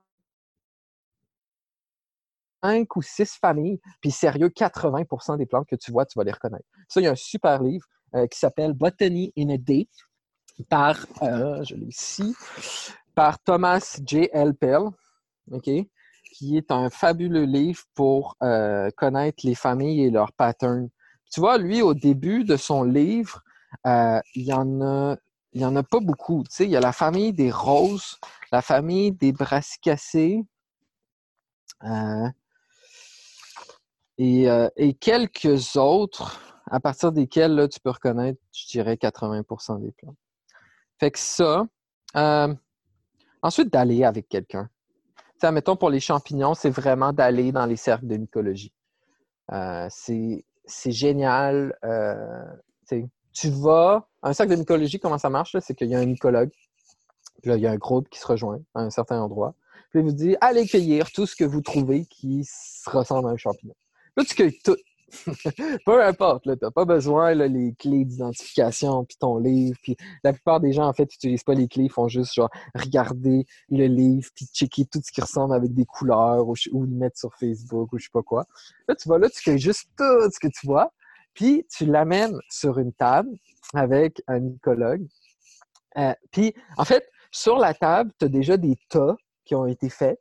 ou 6 familles, puis sérieux, 80% des plantes que tu vois, tu vas les reconnaître. Ça, il y a un super livre euh, qui s'appelle Botany in a Day par, euh, je l'ai ici, par Thomas J. L. Pell, OK? qui est un fabuleux livre pour euh, connaître les familles et leurs patterns. Tu vois, lui, au début de son livre, il y en a il n'y en a pas beaucoup. Tu sais, il y a la famille des roses, la famille des brassicacées et, euh, et, quelques autres à partir desquels là, tu peux reconnaître, je dirais, 80% des plantes. Fait que ça. Euh, ensuite, d'aller avec quelqu'un. Sais, mettons pour les champignons, c'est vraiment d'aller dans les cercles de mycologie. Euh, c'est génial. Euh, tu vas. Un cercle de mycologie, comment ça marche? C'est qu'il y a un mycologue, puis là, il y a un groupe qui se rejoint à un certain endroit. Puis il vous dit allez cueillir tout ce que vous trouvez qui ressemble à un champignon. Là, tu cueilles tout. Peu importe, tu n'as pas besoin là, les clés d'identification, puis ton livre. Puis la plupart des gens, en fait, n'utilisent pas les clés, ils font juste genre regarder le livre, puis checker tout ce qui ressemble avec des couleurs, ou, le mettre sur Facebook, ou je sais pas quoi. Là, tu vas là, tu cueilles juste tout ce que tu vois, puis tu l'amènes sur une table avec un mycologue. Euh, puis, en fait, sur la table, tu as déjà des tas qui ont été faits.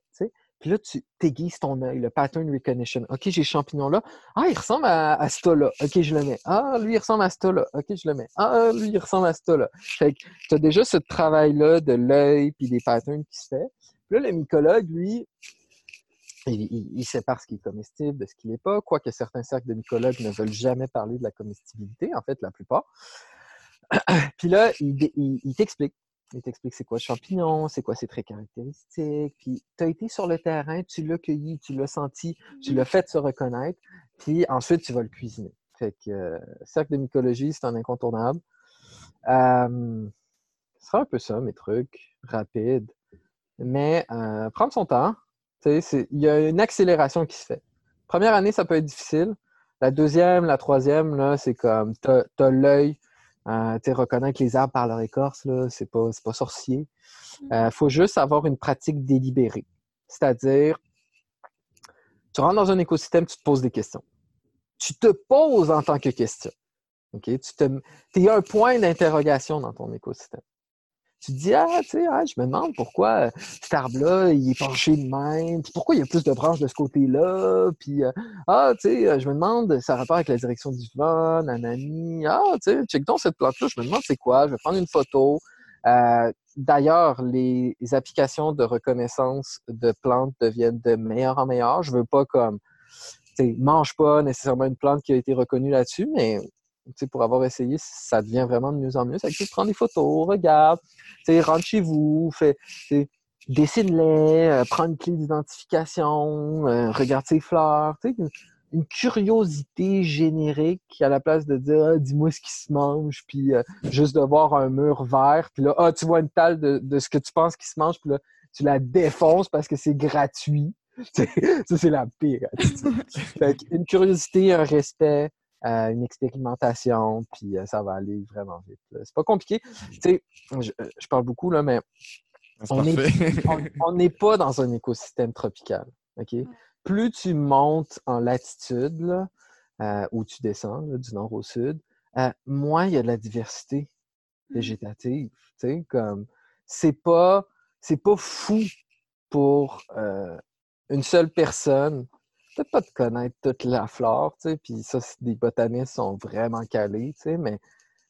Puis là, tu t'aiguises ton œil, le pattern recognition. OK, j'ai ce champignon-là. Ah, il ressemble à, à ce là OK, je le mets. Ah, lui, il ressemble à ce là OK, je le mets. Ah, lui, il ressemble à ce là Fait que tu as déjà ce travail-là de l'œil puis des patterns qui se fait. Puis là, le mycologue, lui, il, sépare ce qui est comestible de ce qui n'est pas, quoique certains cercles de mycologues ne veulent jamais parler de la comestibilité, en fait, la plupart. Puis là, il, il t'explique. Il t'explique c'est quoi le champignon, c'est quoi ses traits caractéristiques. Puis tu as été sur le terrain, tu l'as cueilli, tu l'as senti, tu l'as fait se reconnaître. Puis ensuite, tu vas le cuisiner. Fait que euh, cercle de mycologie, c'est un incontournable. Euh, ce sera un peu ça, mes trucs, rapides. Mais euh, prendre son temps, il y a une accélération qui se fait. Première année, ça peut être difficile. La deuxième, la troisième, là, c'est comme, tu as, l'œil, euh, tu reconnaître les arbres par leur écorce, là, c'est pas, pas sorcier. Il faut juste avoir une pratique délibérée. C'est-à-dire, tu rentres dans un écosystème, tu te poses des questions. Tu te poses en tant que question. OK? Tu te, es un point d'interrogation dans ton écosystème. Tu te dis, ah, tu sais, ah, je me demande pourquoi euh, cet arbre-là, il est penché de même, puis pourquoi il y a plus de branches de ce côté-là, puis, euh, ah, tu sais, euh, je me demande, ça a rapport avec la direction du vent, nanani, ah, tu sais, check donc cette plante-là, je me demande c'est quoi, je vais prendre une photo. D'ailleurs, les, applications de reconnaissance de plantes deviennent de meilleur en meilleur. Je veux pas comme, tu sais, mange pas nécessairement une plante qui a été reconnue là-dessus, mais pour avoir essayé, ça devient vraiment de mieux en mieux. Ça tu prends des photos, regarde, rentre chez vous, fais, dessine-les, euh, prends une clé d'identification, euh, regarde ses fleurs, une, une, curiosité générique à la place de dire ah, dis-moi ce qui se mange, puis euh, juste de voir un mur vert, puis là, ah, tu vois une talle de, ce que tu penses qui se mange, puis là, tu la défonces parce que c'est gratuit. ça, c'est la pire. une curiosité, un respect, une expérimentation, puis ça va aller vraiment vite. C'est pas compliqué. Tu sais, je, parle beaucoup, là, mais on n'est pas dans un écosystème tropical. OK? Plus tu montes en latitude, là, ou tu descends du nord au sud, moins il y a de la diversité mmh. végétative. Tu sais, comme c'est pas c'est pas fou pour une seule personne peut-être pas de connaître toute la flore, tu sais, puis ça, des botanistes sont vraiment calés, tu sais, mais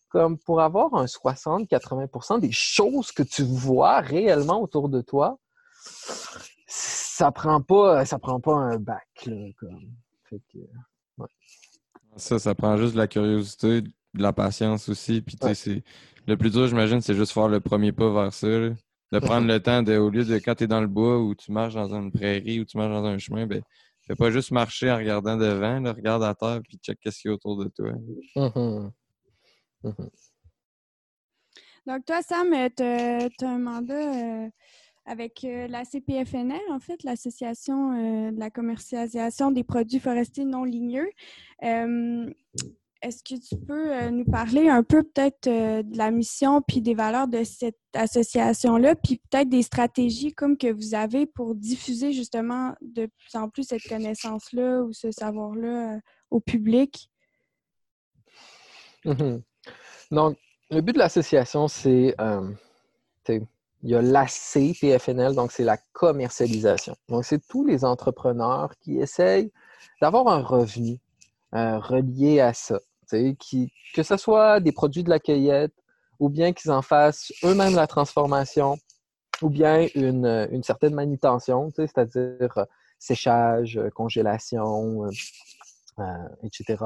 comme pour avoir un 60-80% des choses que tu vois réellement autour de toi, ça prend pas, ça prend pas un bac, là, comme. Ça, ça prend juste de la curiosité, de la patience aussi, puis tu sais, le plus dur, j'imagine, c'est juste faire le premier pas vers ça, De prendre le temps de, au lieu de quand tu es dans le bois ou tu marches dans une prairie ou tu marches dans un chemin, ben, Fais pas juste marcher en regardant devant, regarde à terre puis check qu'est-ce qu'il y a autour de toi. Mm-hmm. Mm-hmm. Donc, toi, Sam, euh, tu as, un mandat euh, avec euh, la CPFNL, en fait, l'Association de la commercialisation des produits forestiers non ligneux. Est-ce que tu peux euh, nous parler un peu peut-être euh, de la mission puis des valeurs de cette association-là, puis peut-être des stratégies comme que vous avez pour diffuser justement de plus en plus cette connaissance-là ou ce savoir-là euh, au public? Mm-hmm. Donc, le but de l'association, c'est, il y a l'AC PFNL, donc c'est la commercialisation. Donc, c'est tous les entrepreneurs qui essayent d'avoir un revenu relié à ça que ce soit des produits de la cueillette ou bien qu'ils en fassent eux-mêmes la transformation ou bien une, une certaine manutention, c'est-à-dire euh, séchage, euh, congélation, euh, etc.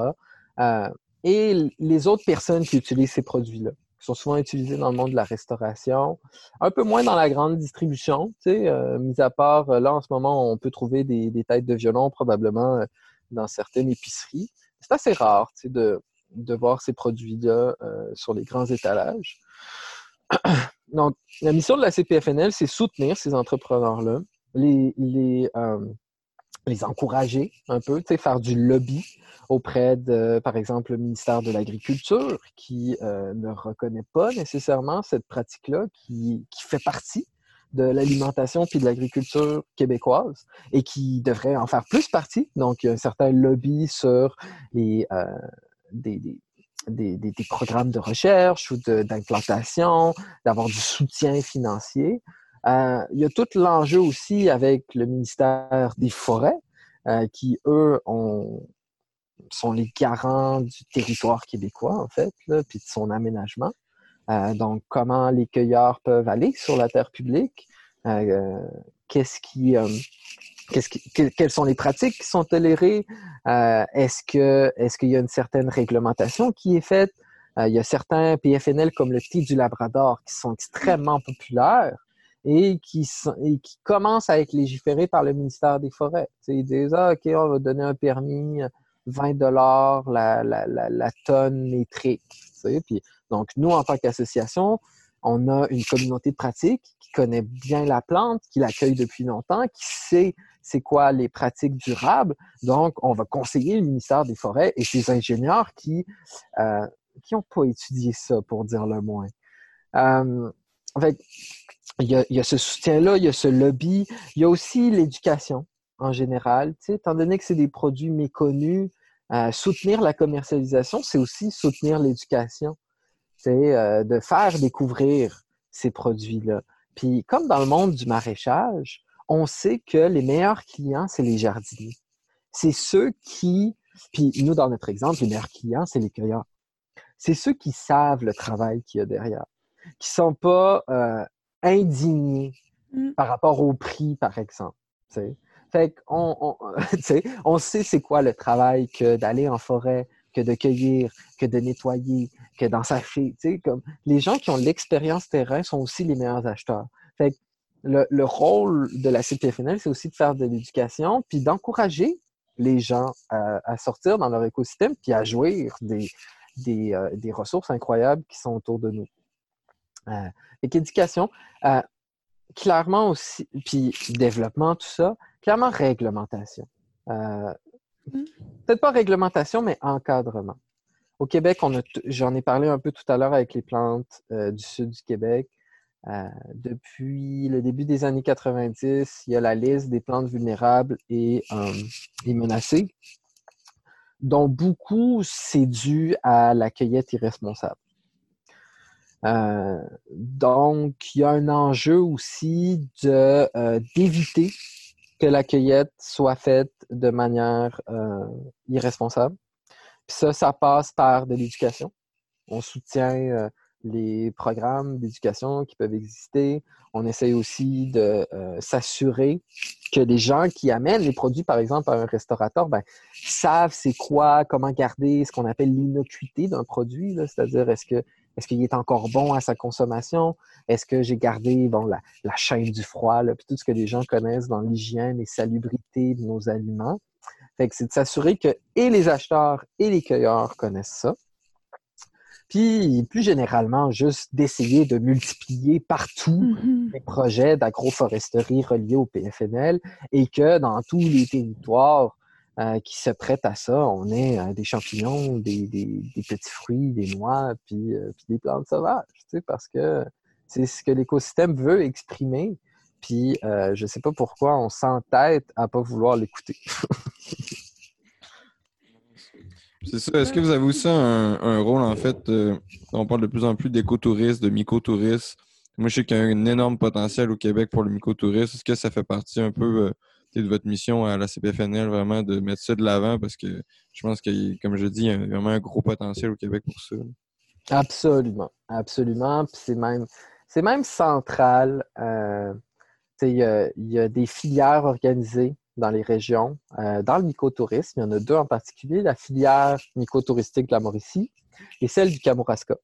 et les autres personnes qui utilisent ces produits-là, qui sont souvent utilisés dans le monde de la restauration, un peu moins dans la grande distribution, mis à part, là en ce moment, on peut trouver des, des têtes de violon probablement dans certaines épiceries. C'est assez rare de, de voir ces produits-là euh, sur les grands étalages. Donc, la mission de la CPFNL, c'est soutenir ces entrepreneurs-là, les, les, euh, les encourager un peu, faire du lobby auprès de, par exemple, le ministère de l'Agriculture, qui euh, ne reconnaît pas nécessairement cette pratique-là, qui, qui, fait partie de l'alimentation puis de l'agriculture québécoise et qui devrait en faire plus partie. Donc, il y a un certain lobby sur les, des, des, programmes de recherche ou d'implantation, d'avoir du soutien financier. Euh, il y a tout l'enjeu aussi avec le ministère des Forêts, euh, qui, eux, ont, sont les garants du territoire québécois, en fait, puis de son aménagement. Euh, donc, comment les cueilleurs peuvent aller sur la terre publique, qu'est-ce qui, quelles sont les pratiques qui sont tolérées? Euh, est-ce qu'il y a une certaine réglementation qui est faite? Euh, il y a certains PFNL comme le petit du Labrador qui sont extrêmement populaires et qui, commencent à être légiférés par le ministère des Forêts. ils disent ah, OK, on va donner un permis 20 dollars la, la, la, tonne métrique. Puis, donc, nous, en tant qu'association, on a une communauté de pratique qui connaît bien la plante, qui l'accueille depuis longtemps, qui sait c'est quoi les pratiques durables. Donc, on va conseiller le ministère des Forêts et ses ingénieurs qui euh, qui n'ont pas étudié ça, pour dire le moins. Euh, il y a, ce soutien-là, il y a ce lobby, il y a aussi l'éducation en général. étant donné que c'est des produits méconnus, euh, soutenir la commercialisation, c'est aussi soutenir l'éducation. C'est euh, de faire découvrir ces produits-là. Puis comme dans le monde du maraîchage, on sait que les meilleurs clients, c'est les jardiniers. C'est ceux qui, puis nous, dans notre exemple, les meilleurs clients, c'est les cueilleurs. C'est ceux qui savent le travail qu'il y a derrière, qui sont pas euh, indignés mm. par rapport au prix, par exemple. Fait qu'on on, on sait c'est quoi le travail que d'aller en forêt, que de cueillir, que de nettoyer, que d'en sacher. Comme les gens qui ont l'expérience terrain sont aussi les meilleurs acheteurs. Fait le, le, rôle de la CPFNL, c'est aussi de faire de l'éducation, puis d'encourager les gens à, sortir dans leur écosystème, puis à jouir euh, des ressources incroyables qui sont autour de nous. Euh, éducation, euh, clairement aussi, puis développement, tout ça, clairement réglementation. Euh. Peut-être pas réglementation, mais encadrement. Au Québec, j'en ai parlé un peu tout à l'heure avec les plantes euh, du sud du Québec. Euh, depuis le début des années 90, il y a la liste des plantes vulnérables et, et menacées, dont beaucoup, c'est dû à la cueillette irresponsable. Euh, donc, il y a un enjeu aussi euh, d'éviter que la cueillette soit faite de manière euh, irresponsable. Puis ça, ça passe par de l'éducation. On soutient les programmes d'éducation qui peuvent exister. On essaye aussi de s'assurer que les gens qui amènent les produits, par exemple, à un restaurateur, ben, savent c'est quoi, comment garder ce qu'on appelle l'innocuité d'un produit. C'est-à-dire, est-ce que est-ce qu'il est encore bon à sa consommation? Est-ce que j'ai gardé bon, la, chaîne du froid, là, puis tout ce que les gens connaissent dans l'hygiène et salubrité de nos aliments? Fait que c'est de s'assurer que et les acheteurs et les cueilleurs connaissent ça. Puis, plus généralement, juste d'essayer de multiplier partout mm-hmm. les projets d'agroforesterie reliés au PFNL et que dans tous les territoires, euh, qui se prêtent à ça. On est euh, des champignons, des, petits fruits, des noix, puis, euh, des plantes sauvages, parce que c'est ce que l'écosystème veut exprimer. Puis je ne sais pas pourquoi on s'entête à ne pas vouloir l'écouter. c'est ça. Est-ce que vous avez aussi un, rôle, en fait, on parle de plus en plus d'écotourisme, de mycotourisme. Moi, je sais qu'il y a un énorme potentiel au Québec pour le mycotourisme. Est-ce que ça fait partie un peu de votre mission à la CPFNL, vraiment de mettre ça de l'avant parce que je pense que, comme je dis, il y a vraiment un gros potentiel au Québec pour ça. Absolument, absolument. c'est même, c'est même central. Euh, il, y a, des filières organisées dans les régions. Euh, dans le mycotourisme, il y en a deux en particulier, la filière mycotouristique de la Mauricie et celle du Kamouraska.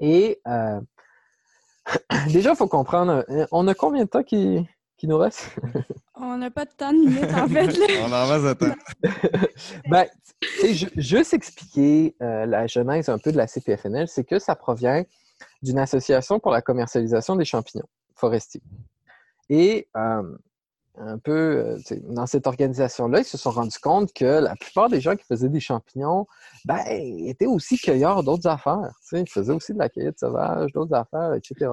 Et euh, déjà, il faut comprendre, on a combien de temps qui, qui nous reste? On n'a pas de temps de limite, en fait. On en reste de temps. ben, juste expliquer euh, la genèse un peu de la CPFNL, c'est que ça provient d'une association pour la commercialisation des champignons forestiers. Et euh, un peu euh, dans cette organisation-là, ils se sont rendus compte que la plupart des gens qui faisaient des champignons ben, étaient aussi cueilleurs d'autres affaires. Ils faisaient aussi de la cueillette sauvage, d'autres affaires, etc.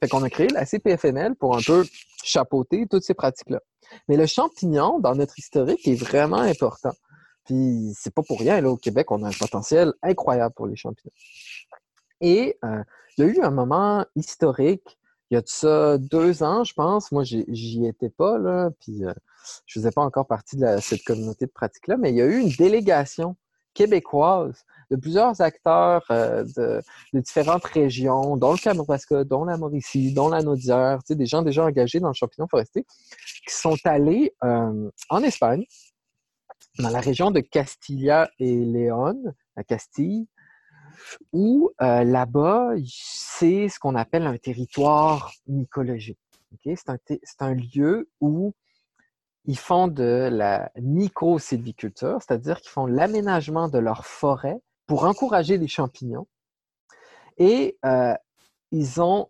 Fait qu'on a créé la CPFNL pour un peu chapeauter toutes ces pratiques-là. Mais le champignon, dans notre historique, est vraiment important. Puis c'est pas pour rien, là, au Québec, on a un potentiel incroyable pour les champignons. Et euh, il y a eu un moment historique, il y a de ça deux ans, je pense. Moi, j'y étais pas, là, puis euh, je faisais pas encore partie de cette communauté de pratique-là, mais il y a eu une délégation québécoise de plusieurs acteurs euh, de, différentes régions, dont le Kamouraska, dont la Mauricie, dont la Naudière, des gens déjà engagés dans le champignon forestier, qui sont allés euh, en Espagne, dans la région de Castilla et Léon, à Castille, où euh, là-bas, c'est ce qu'on appelle un territoire mycologique. C'est un, lieu où ils font de la myco-sylviculture, c'est-à-dire qu'ils font l'aménagement de leur forêt pour encourager les champignons. Et euh, ils ont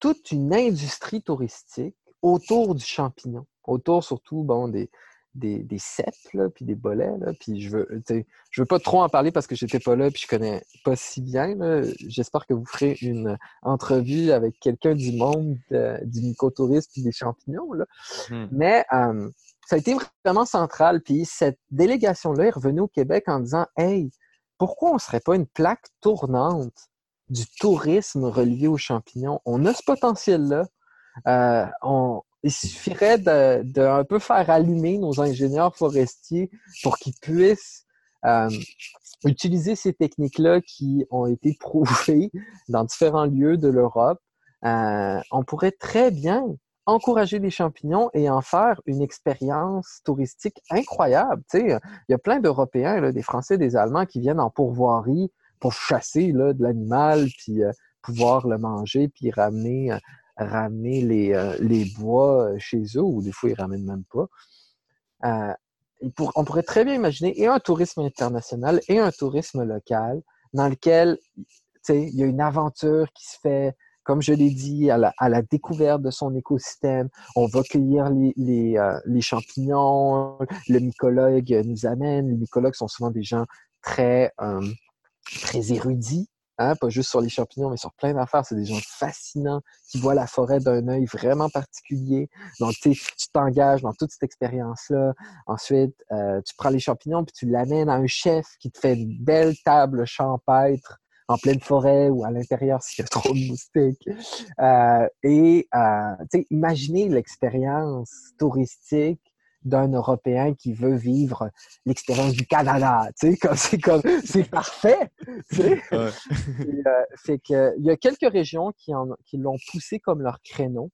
toute une industrie touristique autour du champignon, autour surtout bon, des, des, des cèpes, puis des bolets. Là, puis je veux, je veux pas trop en parler parce que j'étais pas là, puis je connais pas si bien. J'espère que vous ferez une entrevue avec quelqu'un du monde du mycotourisme puis des champignons. Là. Hmm. Mais euh, ça a été vraiment central. Puis cette délégation-là est revenue au Québec en disant Hey, pourquoi on ne serait pas une plaque tournante du tourisme relié aux champignons? On a ce potentiel-là. Euh, il suffirait de, un peu faire allumer nos ingénieurs forestiers pour qu'ils puissent euh, utiliser ces techniques-là qui ont été prouvées dans différents lieux de l'Europe. Euh, on pourrait très bien encourager les champignons et en faire une expérience touristique incroyable. il y a plein d'Européens, des Français, des Allemands qui viennent en pourvoirie pour chasser de l'animal, puis euh, pouvoir le manger, puis ramener les, euh, les bois euh, chez eux, ou des fois, ils ne ramènent même pas. Euh, on pourrait très bien imaginer et un tourisme international et un tourisme local dans lequel il y a une aventure qui se fait, comme je l'ai dit, à la, découverte de son écosystème. On va cueillir les, les, les, champignons, le mycologue nous amène. Les mycologues sont souvent des gens très, très érudits Hein, pas juste sur les champignons, mais sur plein d'affaires. C'est des gens fascinants qui voient la forêt d'un œil vraiment particulier. Donc, tu t'engages dans toute cette expérience-là. Ensuite, euh, tu prends les champignons puis tu l'amènes à un chef qui te fait une belle table champêtre en pleine forêt ou à l'intérieur s'il y a trop de moustiques. Euh, et, euh, imaginez l'expérience touristique d'un Européen qui veut vivre l'expérience du Canada. Tu sais, c'est comme, c'est parfait. Tu sais? Euh, que, il y a quelques régions qui, en, qui l'ont poussé comme leur créneau.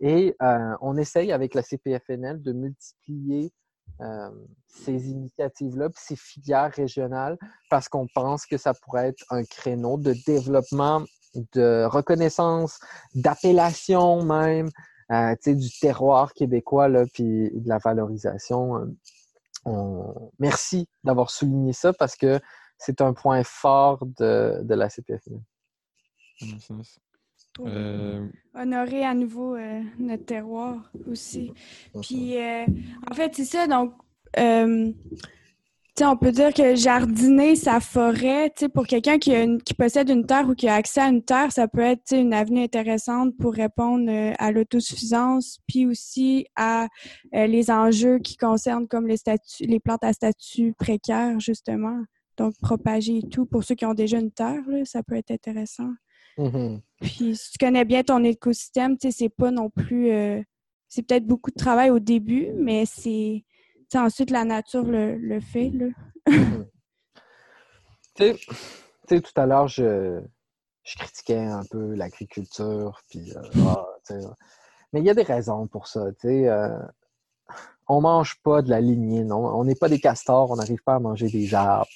Et euh, on essaye avec la CPFNL de multiplier euh, ces initiatives-là, ces filières régionales, parce qu'on pense que ça pourrait être un créneau de développement, de reconnaissance, d'appellation même, euh, du terroir québécois, là, puis de la valorisation. Euh, merci d'avoir souligné ça parce que c'est un point fort de, de la CPF. Euh, Honorer à nouveau notre terroir aussi. Puis, en fait, c'est ça. Donc, on peut dire que jardiner sa forêt, pour quelqu'un qui, qui, possède une terre ou qui a accès à une terre, ça peut être une avenue intéressante pour répondre euh, à l'autosuffisance, puis aussi à euh, les enjeux qui concernent comme les statuts, les plantes à statut précaire, justement. Donc, propager et tout. Pour ceux qui ont déjà une terre, ça peut être intéressant. Mm-hmm. Puis, si tu connais bien ton écosystème, c'est pas non plus... Euh, c'est peut-être beaucoup de travail au début, mais c'est ensuite, la nature le, fait. Là. tu sais, tout à l'heure, je, critiquais un peu l'agriculture, puis euh, ah, mais il y a des raisons pour ça. sais. Euh, on mange pas de la lignée, non. On n'est pas des castors, on n'arrive pas à manger des arbres.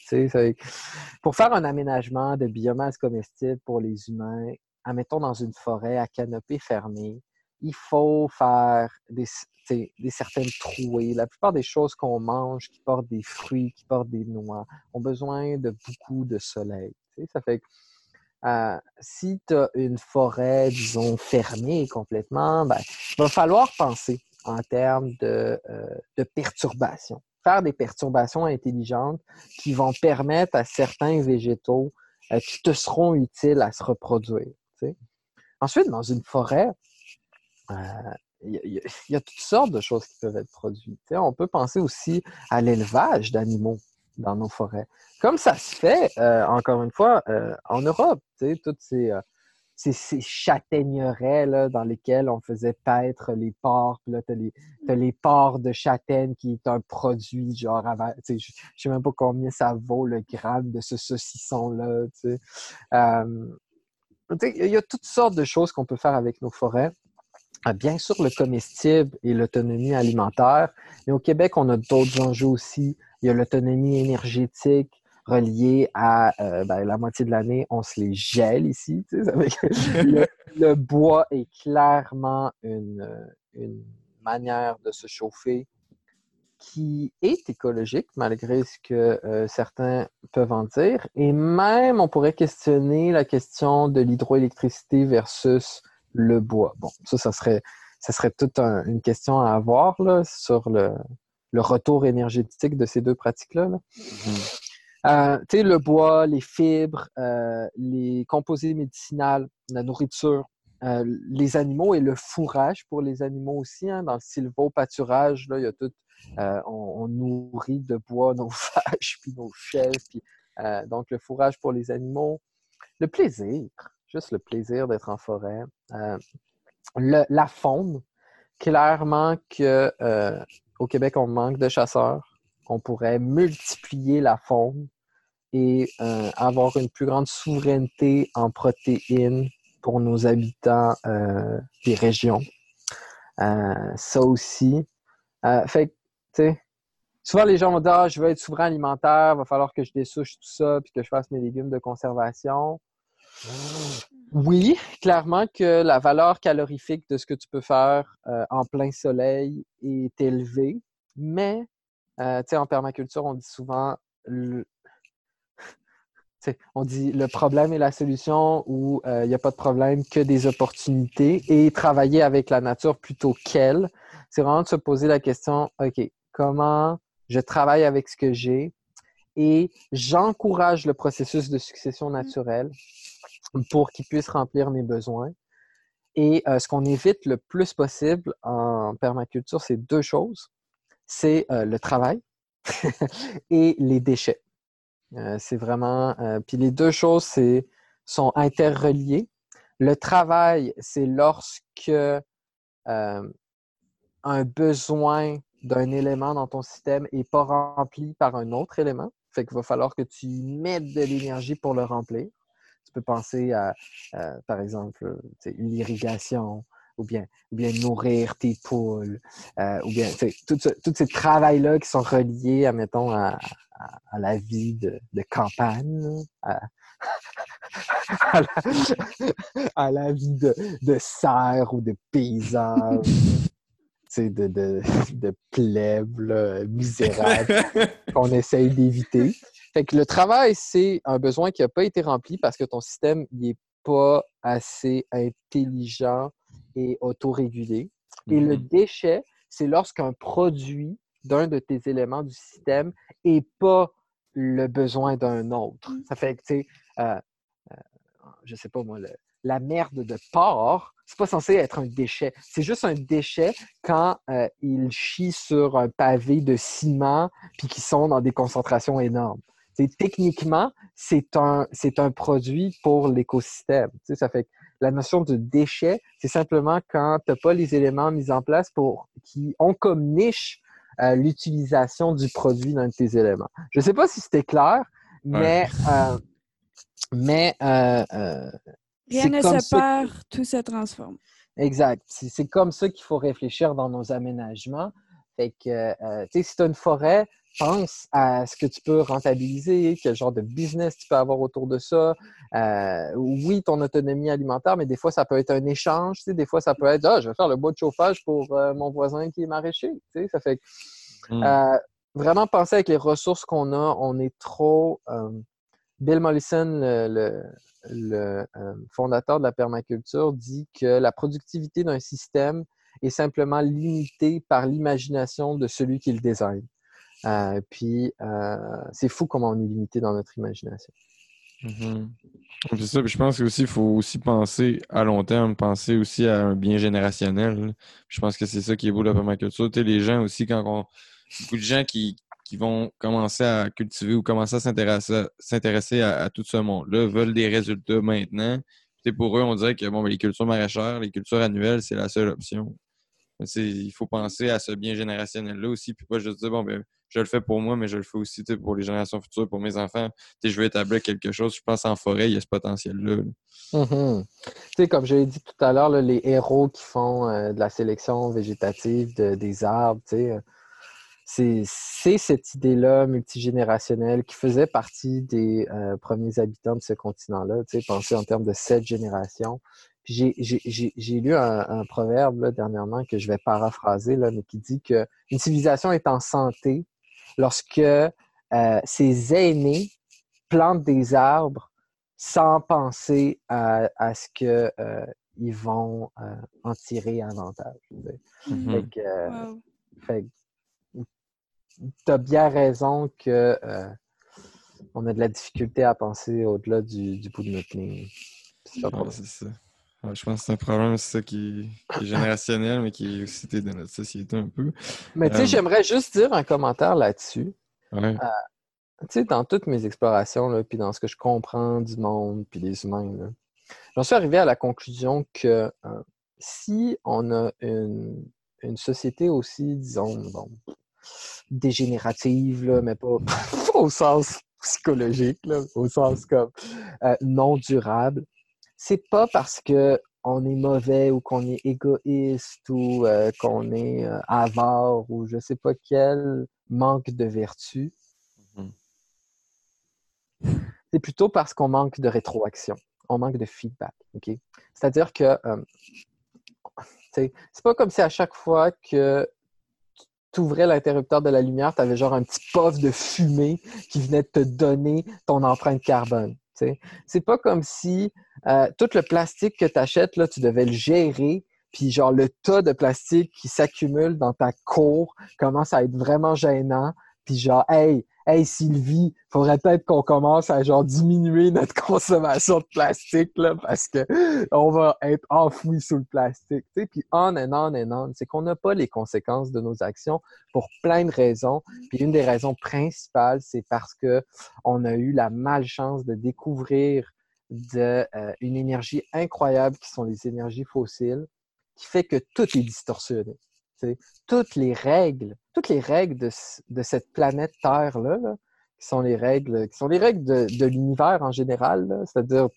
Pour faire un aménagement de biomasse comestible pour les humains, admettons dans une forêt à canopée fermée, il faut faire des, des certaines trouées. La plupart des choses qu'on mange qui portent des fruits, qui portent des noix, ont besoin de beaucoup de soleil. Ça fait que euh, si tu as une forêt, disons, fermée complètement, ben, il va falloir penser en termes de, euh, de perturbations. Faire des perturbations intelligentes qui vont permettre à certains végétaux euh, qui te seront utiles à se reproduire. Ensuite, dans une forêt, il y, a toutes sortes de choses qui peuvent être produites. on peut penser aussi à l'élevage d'animaux dans nos forêts. Comme ça se fait, euh, encore une fois, euh, en Europe, toutes ces, euh, ces, ces châtaigneraies là, dans lesquelles on faisait paître les porcs. Puis là, tu as, les porcs de châtaigne qui est un produit, genre, je ne sais même pas combien ça vaut le gramme de ce saucisson-là. Il y a toutes sortes de choses qu'on peut faire avec nos forêts. Ah, bien sûr le comestible et l'autonomie alimentaire, mais au Québec, on a d'autres enjeux aussi. Il y a l'autonomie énergétique reliée à euh, ben, la moitié de l'année, on se les gèle ici. le, bois est clairement une, une manière de se chauffer qui est écologique, malgré ce que euh, certains peuvent en dire. Et même, on pourrait questionner la question de l'hydroélectricité versus le bois. Bon, ça, ça serait, ça serait toute une question à avoir là, sur le, le retour énergétique de ces deux pratiques-là. Là. Mhm. Euh, tu sais, le bois, les fibres, euh, les composés médicinaux, la nourriture, euh, les animaux et le fourrage pour les animaux aussi. Hein, dans le sylvopâturage, là, il y a tout. On, on, nourrit de bois nos vaches, puis nos chèvres, puis donc le fourrage pour les animaux. Le plaisir, juste le plaisir d'être en forêt. Le, la faune, clairement que au Québec, on manque de chasseurs on pourrait multiplier la faune et euh, avoir une plus grande souveraineté en protéines pour nos habitants euh, des régions. Euh, ça aussi. fait tu sais, souvent les gens vont dire ah, je veux être souverain alimentaire, il va falloir que je dessouche tout ça puis que je fasse mes légumes de conservation. Oui, clairement que la valeur calorifique de ce que tu peux faire en plein soleil est élevée, mais euh, en permaculture, on dit souvent le... on dit le problème est la solution ou euh, il n'y a pas de problème que des opportunités et travailler avec la nature plutôt qu'elle. C'est vraiment de se poser la question, OK, comment je travaille avec ce que j'ai et j'encourage le processus de succession mmh. naturelle pour qu'il puisse remplir mes besoins. Et euh, ce qu'on évite le plus possible en permaculture, c'est deux choses c'est euh, le travail et les déchets. Euh, c'est vraiment. Euh, puis les deux choses sont interreliées. Le travail, c'est lorsque un besoin d'un élément dans ton système n'est pas rempli par un autre élément. Fait qu'il va falloir que tu mettes de l'énergie pour le remplir. Tu peux penser à, par exemple, une irrigation, ou bien, bien nourrir tes poules, euh, ou bien tous ces travails-là qui sont reliés, admettons, à, à, la vie de, de campagne, à, à, la, vie de, de serre ou de paysan. de, de, de plèbes misérables qu'on essaye d'éviter. Fait que le travail, c'est un besoin qui n'a pas été rempli parce que ton système n'est pas assez intelligent et autorégulé. Et le mm-hmm. déchet, c'est lorsqu'un produit d'un de tes éléments du système n'est pas le besoin d'un autre. Mm. Ça fait que, tu sais, euh, euh, je sais pas moi, la merde de porc, c'est pas censé être un déchet. C'est juste un déchet quand euh, il chie sur un pavé de ciment puis qui sont dans des concentrations énormes. techniquement, c'est un, c'est un produit pour l'écosystème. Ça fait que la notion de déchet, c'est simplement quand tu n'as pas les éléments mis en place pour qui ont comme niche euh, l'utilisation du produit dans tes éléments. Je ne sais pas si c'était clair, mais, euh, mais euh, rien ne se perd, tout se transforme. Exact. C'est comme ça qu'il faut réfléchir dans nos aménagements. Fait que, tu sais, si tu as une forêt, pense à ce que tu peux rentabiliser, quel genre de business tu peux avoir autour de ça. Euh, oui, ton autonomie alimentaire, mais des fois, ça peut être un échange. Tu sais, des fois, ça peut être Ah, je vais faire le bois de chauffage pour euh, mon voisin qui est maraîcher. Tu sais, ça fait euh, vraiment penser avec les ressources qu'on a, on est trop. Bill Mollison, le, le fondateur de la permaculture, dit que la productivité d'un système est simplement limitée par l'imagination de celui qui le design. Euh, puis, euh, c'est fou comment on est limité dans notre imagination. C'est ça, je pense qu'il faut aussi penser à long terme, penser aussi à un bien générationnel. Je pense que c'est ça qui est beau de la permaculture. Les gens aussi, quand on. Beaucoup de gens qui, vont commencer à cultiver ou commencer à s'intéresser à, tout ce monde-là veulent des résultats maintenant. Pour eux, on dirait que bon, les cultures maraîchères, les cultures annuelles, c'est la seule option. Il faut penser à ce bien générationnel-là aussi, puis pas juste dire, bon, ben, je le fais pour moi, mais je le fais aussi pour les générations futures, pour mes enfants. je veux établir quelque chose. Je pense en forêt, il y a ce potentiel-là. Mm-hmm. Comme je l'ai dit tout à l'heure, les héros qui font euh, de la sélection végétative des arbres, euh, c'est cette idée-là multigénérationnelle qui faisait partie des euh, premiers habitants de ce continent-là. Penser en termes de sept générations. J'ai lu un, proverbe dernièrement que je vais paraphraser, là, mais qui dit qu'une civilisation est en santé lorsque euh, ses aînés plantent des arbres sans penser à, ce qu'ils euh, vont euh, en tirer avantage. Mm-hmm. fait as bien raison que euh, on a de la difficulté à penser au-delà du, bout de notre nez. C'est ça. je pense que c'est un problème ça, qui, est générationnel, mais qui est aussi de notre société un peu. Mais tu sais, euh, j'aimerais juste dire un commentaire là-dessus. Ouais. tu sais, dans toutes mes explorations, puis dans ce que je comprends du monde, puis des humains, j'en suis arrivé à la conclusion que si on a une, société aussi, disons, bon, dégénérative, mais pas au sens psychologique, au sens comme euh, non durable, c'est pas parce que on est mauvais ou qu'on est égoïste ou euh, qu'on est euh, avare ou je sais pas quel manque de vertu. Mm-hmm. C'est plutôt parce qu'on manque de rétroaction, on manque de feedback. C'est-à-dire que c'est pas comme si à chaque fois que tu ouvrais l'interrupteur de la lumière, tu avais genre un petit puff de fumée qui venait te donner ton empreinte carbone. C'est pas comme si euh, tout le plastique que tu achètes, là, tu devais le gérer, puis genre le tas de plastique qui s'accumule dans ta cour commence à être vraiment gênant, puis genre, hey, Hey Sylvie, faudrait peut-être qu'on commence à genre diminuer notre consommation de plastique là, parce que on va être enfoui sous le plastique. Tu sais, puis on and on and on. C'est qu'on n'a pas les conséquences de nos actions pour plein de raisons. Puis une des raisons principales, c'est parce que on a eu la malchance de découvrir de, euh, une énergie incroyable qui sont les énergies fossiles, qui fait que tout est distorsionné toutes les règles, toutes les règles de, cette planète Terre-là, qui sont les règles, qui sont les règles de, l'univers en général, c'est-à-dire,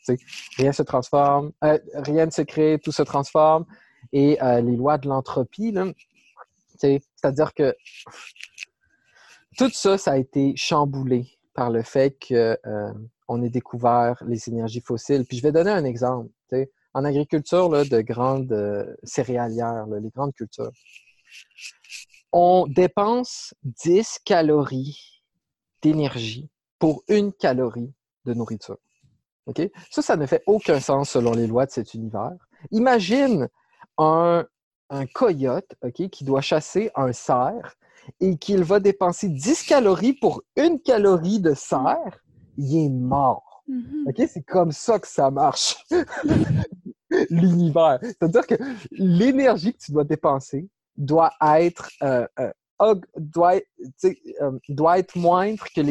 rien se transforme, euh, rien ne se crée, tout se transforme, et euh, les lois de l'entropie, c'est-à-dire que tout ça, ça a été chamboulé par le fait qu'on euh, ait découvert les énergies fossiles. Puis je vais donner un exemple. En agriculture de grandes céréalières, les grandes cultures, on dépense 10 calories d'énergie pour une calorie de nourriture. OK? Ça, ça ne fait aucun sens selon les lois de cet univers. Imagine un, coyote qui doit chasser un cerf et qu'il va dépenser 10 calories pour une calorie de cerf, il est mort. Mm-hmm. OK? C'est comme ça que ça marche. L'univers. C'est-à-dire que l'énergie que tu dois dépenser doit être, euh, euh, doit, euh, doit être moindre que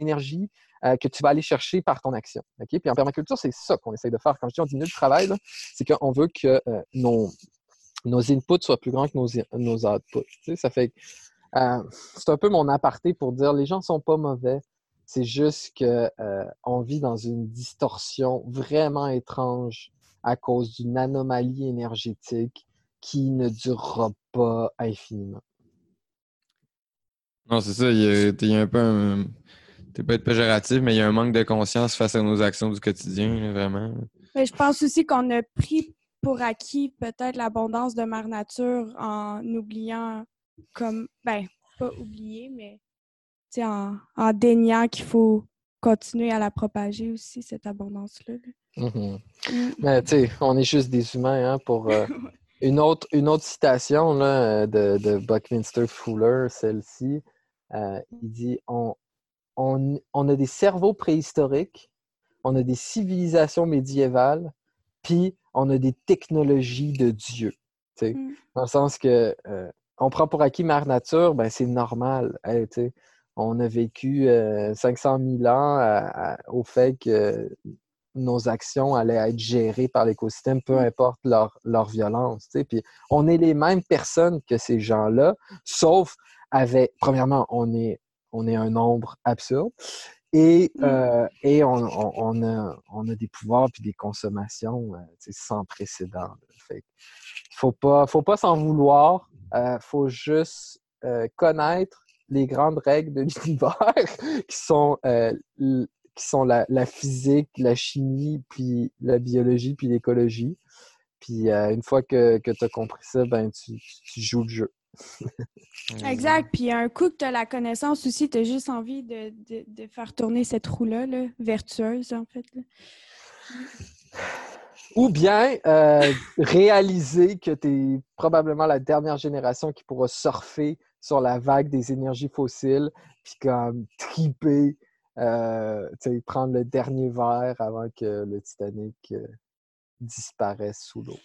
l'énergie que tu vas aller chercher par ton action. OK? Puis en permaculture, c'est ça qu'on essaye de faire. Quand je dis on diminue le travail, c'est qu'on veut que nos, nos inputs soient plus grands que nos, nos outputs. Ça fait c'est un peu mon aparté pour dire les gens sont pas mauvais. C'est juste qu'on vit dans une distorsion vraiment étrange à cause d'une anomalie énergétique qui ne durera pas infiniment. Non, c'est ça. Il y, a, un peu un. Tu pas être péjoratif, mais il y a un manque de conscience face à nos actions du quotidien, vraiment. Mais je pense aussi qu'on a pris pour acquis peut-être l'abondance de mère nature en oubliant comme ben pas oublier mais en, en déniant qu'il faut continuer à la propager aussi cette abondance là. Mm-hmm. Mm. Mais tu sais, on est juste des humains hein, pour euh, Une autre, une autre citation là, de, de Buckminster Fuller, celle-ci, euh, il dit on, on, on, a des cerveaux préhistoriques, on a des civilisations médiévales, puis on a des technologies de Dieu. Mm. Dans le sens que euh, on prend pour acquis Mère Nature, ben c'est normal. on a vécu 500 euh, 000 ans au fait que nos actions allaient être gérées par l'écosystème, peu mm. importe leur, leur violence. Puis on est les mêmes personnes que ces gens-là, sauf avec, premièrement, on est, on est un nombre absurde. Et, mm. euh, et on, on, a, on a des pouvoirs puis des consommations euh, sans précédent. Il ne faut pas, faut pas s'en vouloir. Il euh, faut juste connaître les grandes règles de l'univers qui sont qui sont la, physique, la chimie, puis la biologie, puis l'écologie. Puis euh, une fois que, que tu as compris ça, ben tu, joues le jeu. exact. Puis un coup que tu as la connaissance aussi, tu as juste envie de, faire tourner cette roue-là, vertueuse, en fait. Ou bien euh, réaliser que tu es probablement la dernière génération qui pourra surfer sur la vague des énergies fossiles, puis comme triper, prendre le dernier verre avant que le Titanic euh, disparaisse sous l'eau.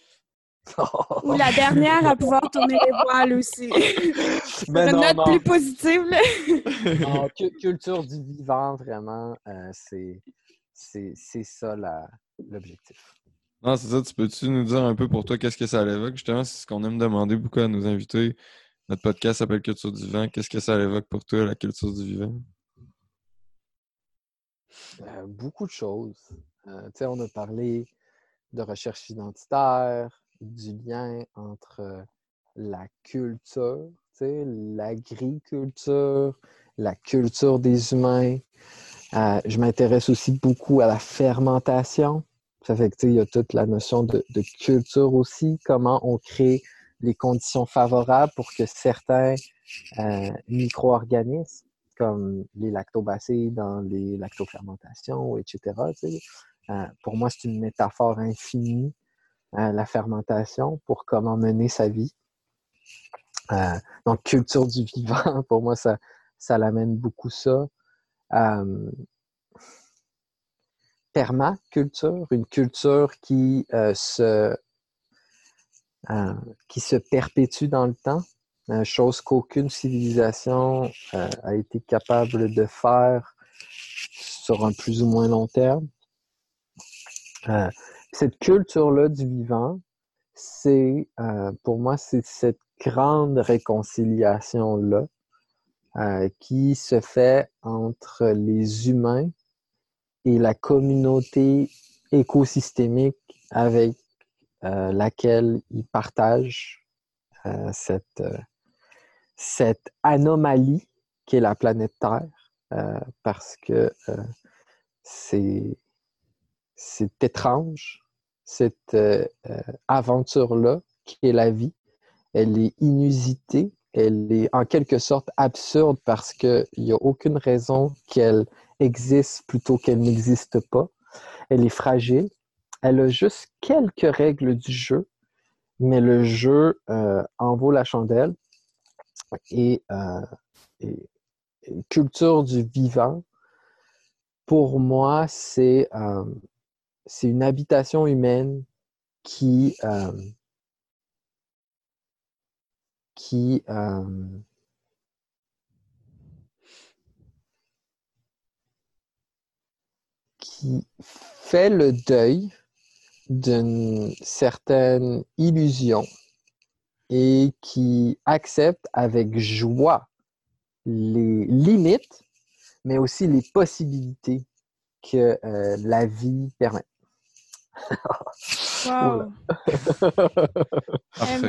Ou la dernière à pouvoir tourner les voiles aussi. Mais une note plus positive. culture du vivant, vraiment, euh, c'est ça l'objectif. Non, c'est ça. Tu peux-tu nous dire un peu pour toi qu'est-ce que ça évoque? Justement, c'est ce qu'on aime demander beaucoup à nos invités. Notre podcast s'appelle Culture du vivant. Qu'est-ce que ça évoque pour toi, la culture du vivant? Euh, beaucoup de choses. Euh, on a parlé de recherche identitaire, du lien entre la culture, l'agriculture, la culture des humains. Euh, je m'intéresse aussi beaucoup à la fermentation. Ça fait que, il y a toute la notion de, culture aussi, comment on crée les conditions favorables pour que certains euh, micro-organismes, comme les lactobacilles dans les lactofermentations, etc., euh, pour moi, c'est une métaphore infinie la fermentation pour comment mener sa vie. Euh, donc, culture du vivant, pour moi, ça, ça l'amène beaucoup ça. Euh, permaculture, une culture qui, euh, se, qui se perpétue dans le temps, chose qu'aucune civilisation a été capable de faire sur un plus ou moins long terme. Cette culture-là du vivant, c'est, euh, pour moi, c'est cette grande réconciliation-là euh, qui se fait entre les humains et la communauté écosystémique avec euh, laquelle ils partagent cette, cette anomalie qui est la planète Terre, parce que c'est c'est étrange, cette euh, euh, aventure-là, qui est la vie. Elle est inusitée, elle est en quelque sorte absurde parce qu'il n'y a aucune raison qu'elle existe plutôt qu'elle n'existe pas. Elle est fragile. Elle a juste quelques règles du jeu, mais le jeu euh, en vaut la chandelle. Et, culture du vivant, pour moi, c'est c'est une habitation humaine qui, euh, qui, euh, qui fait le deuil d'une certaine illusion et qui accepte avec joie les limites, mais aussi les possibilités que euh, la vie permet. Wow. Eh,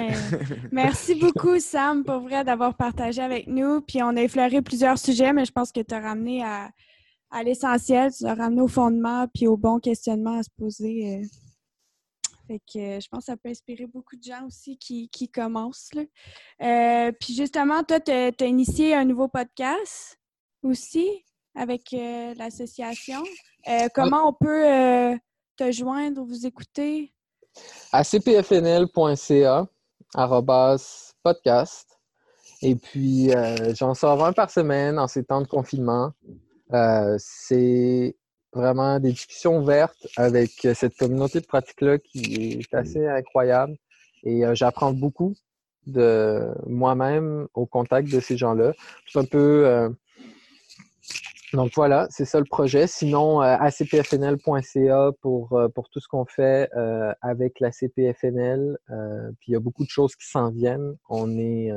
merci beaucoup, Sam, pour vrai, d'avoir partagé avec nous. Puis on a effleuré plusieurs sujets, mais je pense que tu as ramené à, l'essentiel, tu as ramené au fondement puis au bon questionnement à se poser. Euh. Fait que euh, je pense que ça peut inspirer beaucoup de gens aussi qui, commencent. Là. puis justement, toi, tu as, initié un nouveau podcast aussi avec l'association. comment on peut te joindre ou vous écouter? À cpfnl.ca, podcast. Et puis, euh, j'en sors un par semaine en ces temps de confinement. Euh, c'est vraiment des discussions ouvertes avec cette communauté de pratique-là qui est assez incroyable. Et euh, j'apprends beaucoup de moi-même au contact de ces gens-là. C'est un peu donc voilà, c'est ça le projet. Sinon, euh, acpfnl.ca pour, euh, pour tout ce qu'on fait euh, avec la CPFNL. puis il y a beaucoup de choses qui s'en viennent. On est,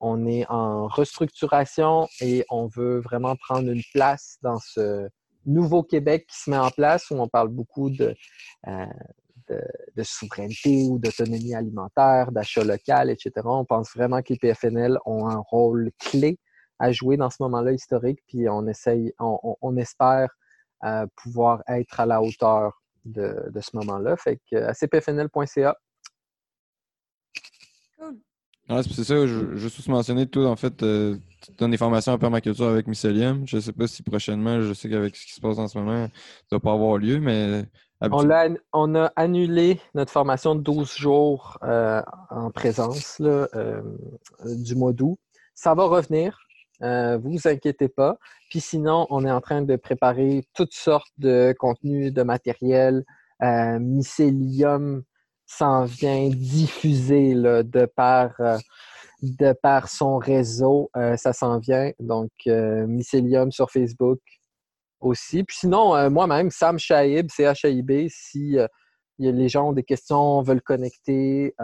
on est en restructuration et on veut vraiment prendre une place dans ce nouveau Québec qui se met en place où on parle beaucoup de, de, de souveraineté ou d'autonomie alimentaire, d'achat local, etc. On pense vraiment que les PFNL ont un rôle clé à jouer dans ce moment-là historique, puis on essaye, on, espère euh, pouvoir être à la hauteur de, ce moment-là. Fait que à cpfnl.ca. Cool. c'est ça, je, je suis mentionner, tout en fait, euh, tu donnes des formations en permaculture avec Mycelium. Je ne sais pas si prochainement, je sais qu'avec ce qui se passe en ce moment, ça ne va pas avoir lieu, mais. On a, on a, annulé notre formation de 12 jours euh, en présence là, du mois d'août ça va revenir. Euh, vous inquiétez pas. Puis sinon, on est en train de préparer toutes sortes de contenus, de matériel. Euh, Mycelium s'en vient diffuser de, par, euh, de par son réseau. Euh, ça s'en vient. Donc, Mycelium sur Facebook aussi. Puis sinon, moi-même, Sam Shaib, C-H-A-I-B, si les gens ont des questions, veulent connecter,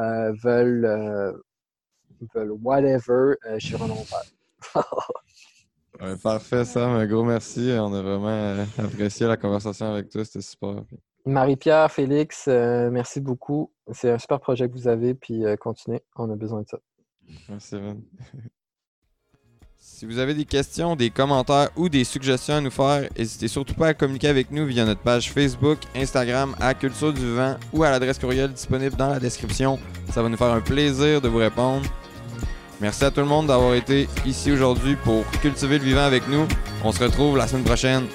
veulent, veulent whatever, je suis vraiment ouvert. parfait, Sam. Un gros merci. On a vraiment euh, apprécié la conversation avec toi. C'était super. Marie-Pierre, Félix, euh, merci beaucoup. C'est un super projet que vous avez. Puis euh, continuez. On a besoin de ça. Merci, Si vous avez des questions, des commentaires ou des suggestions à nous faire, n'hésitez surtout pas à communiquer avec nous via notre page Facebook, Instagram, à Culture du Vent ou à l'adresse courriel disponible dans la description. Ça va nous faire un plaisir de vous répondre. Merci à tout le monde d'avoir été ici aujourd'hui pour cultiver le vivant avec nous. On se retrouve la semaine prochaine.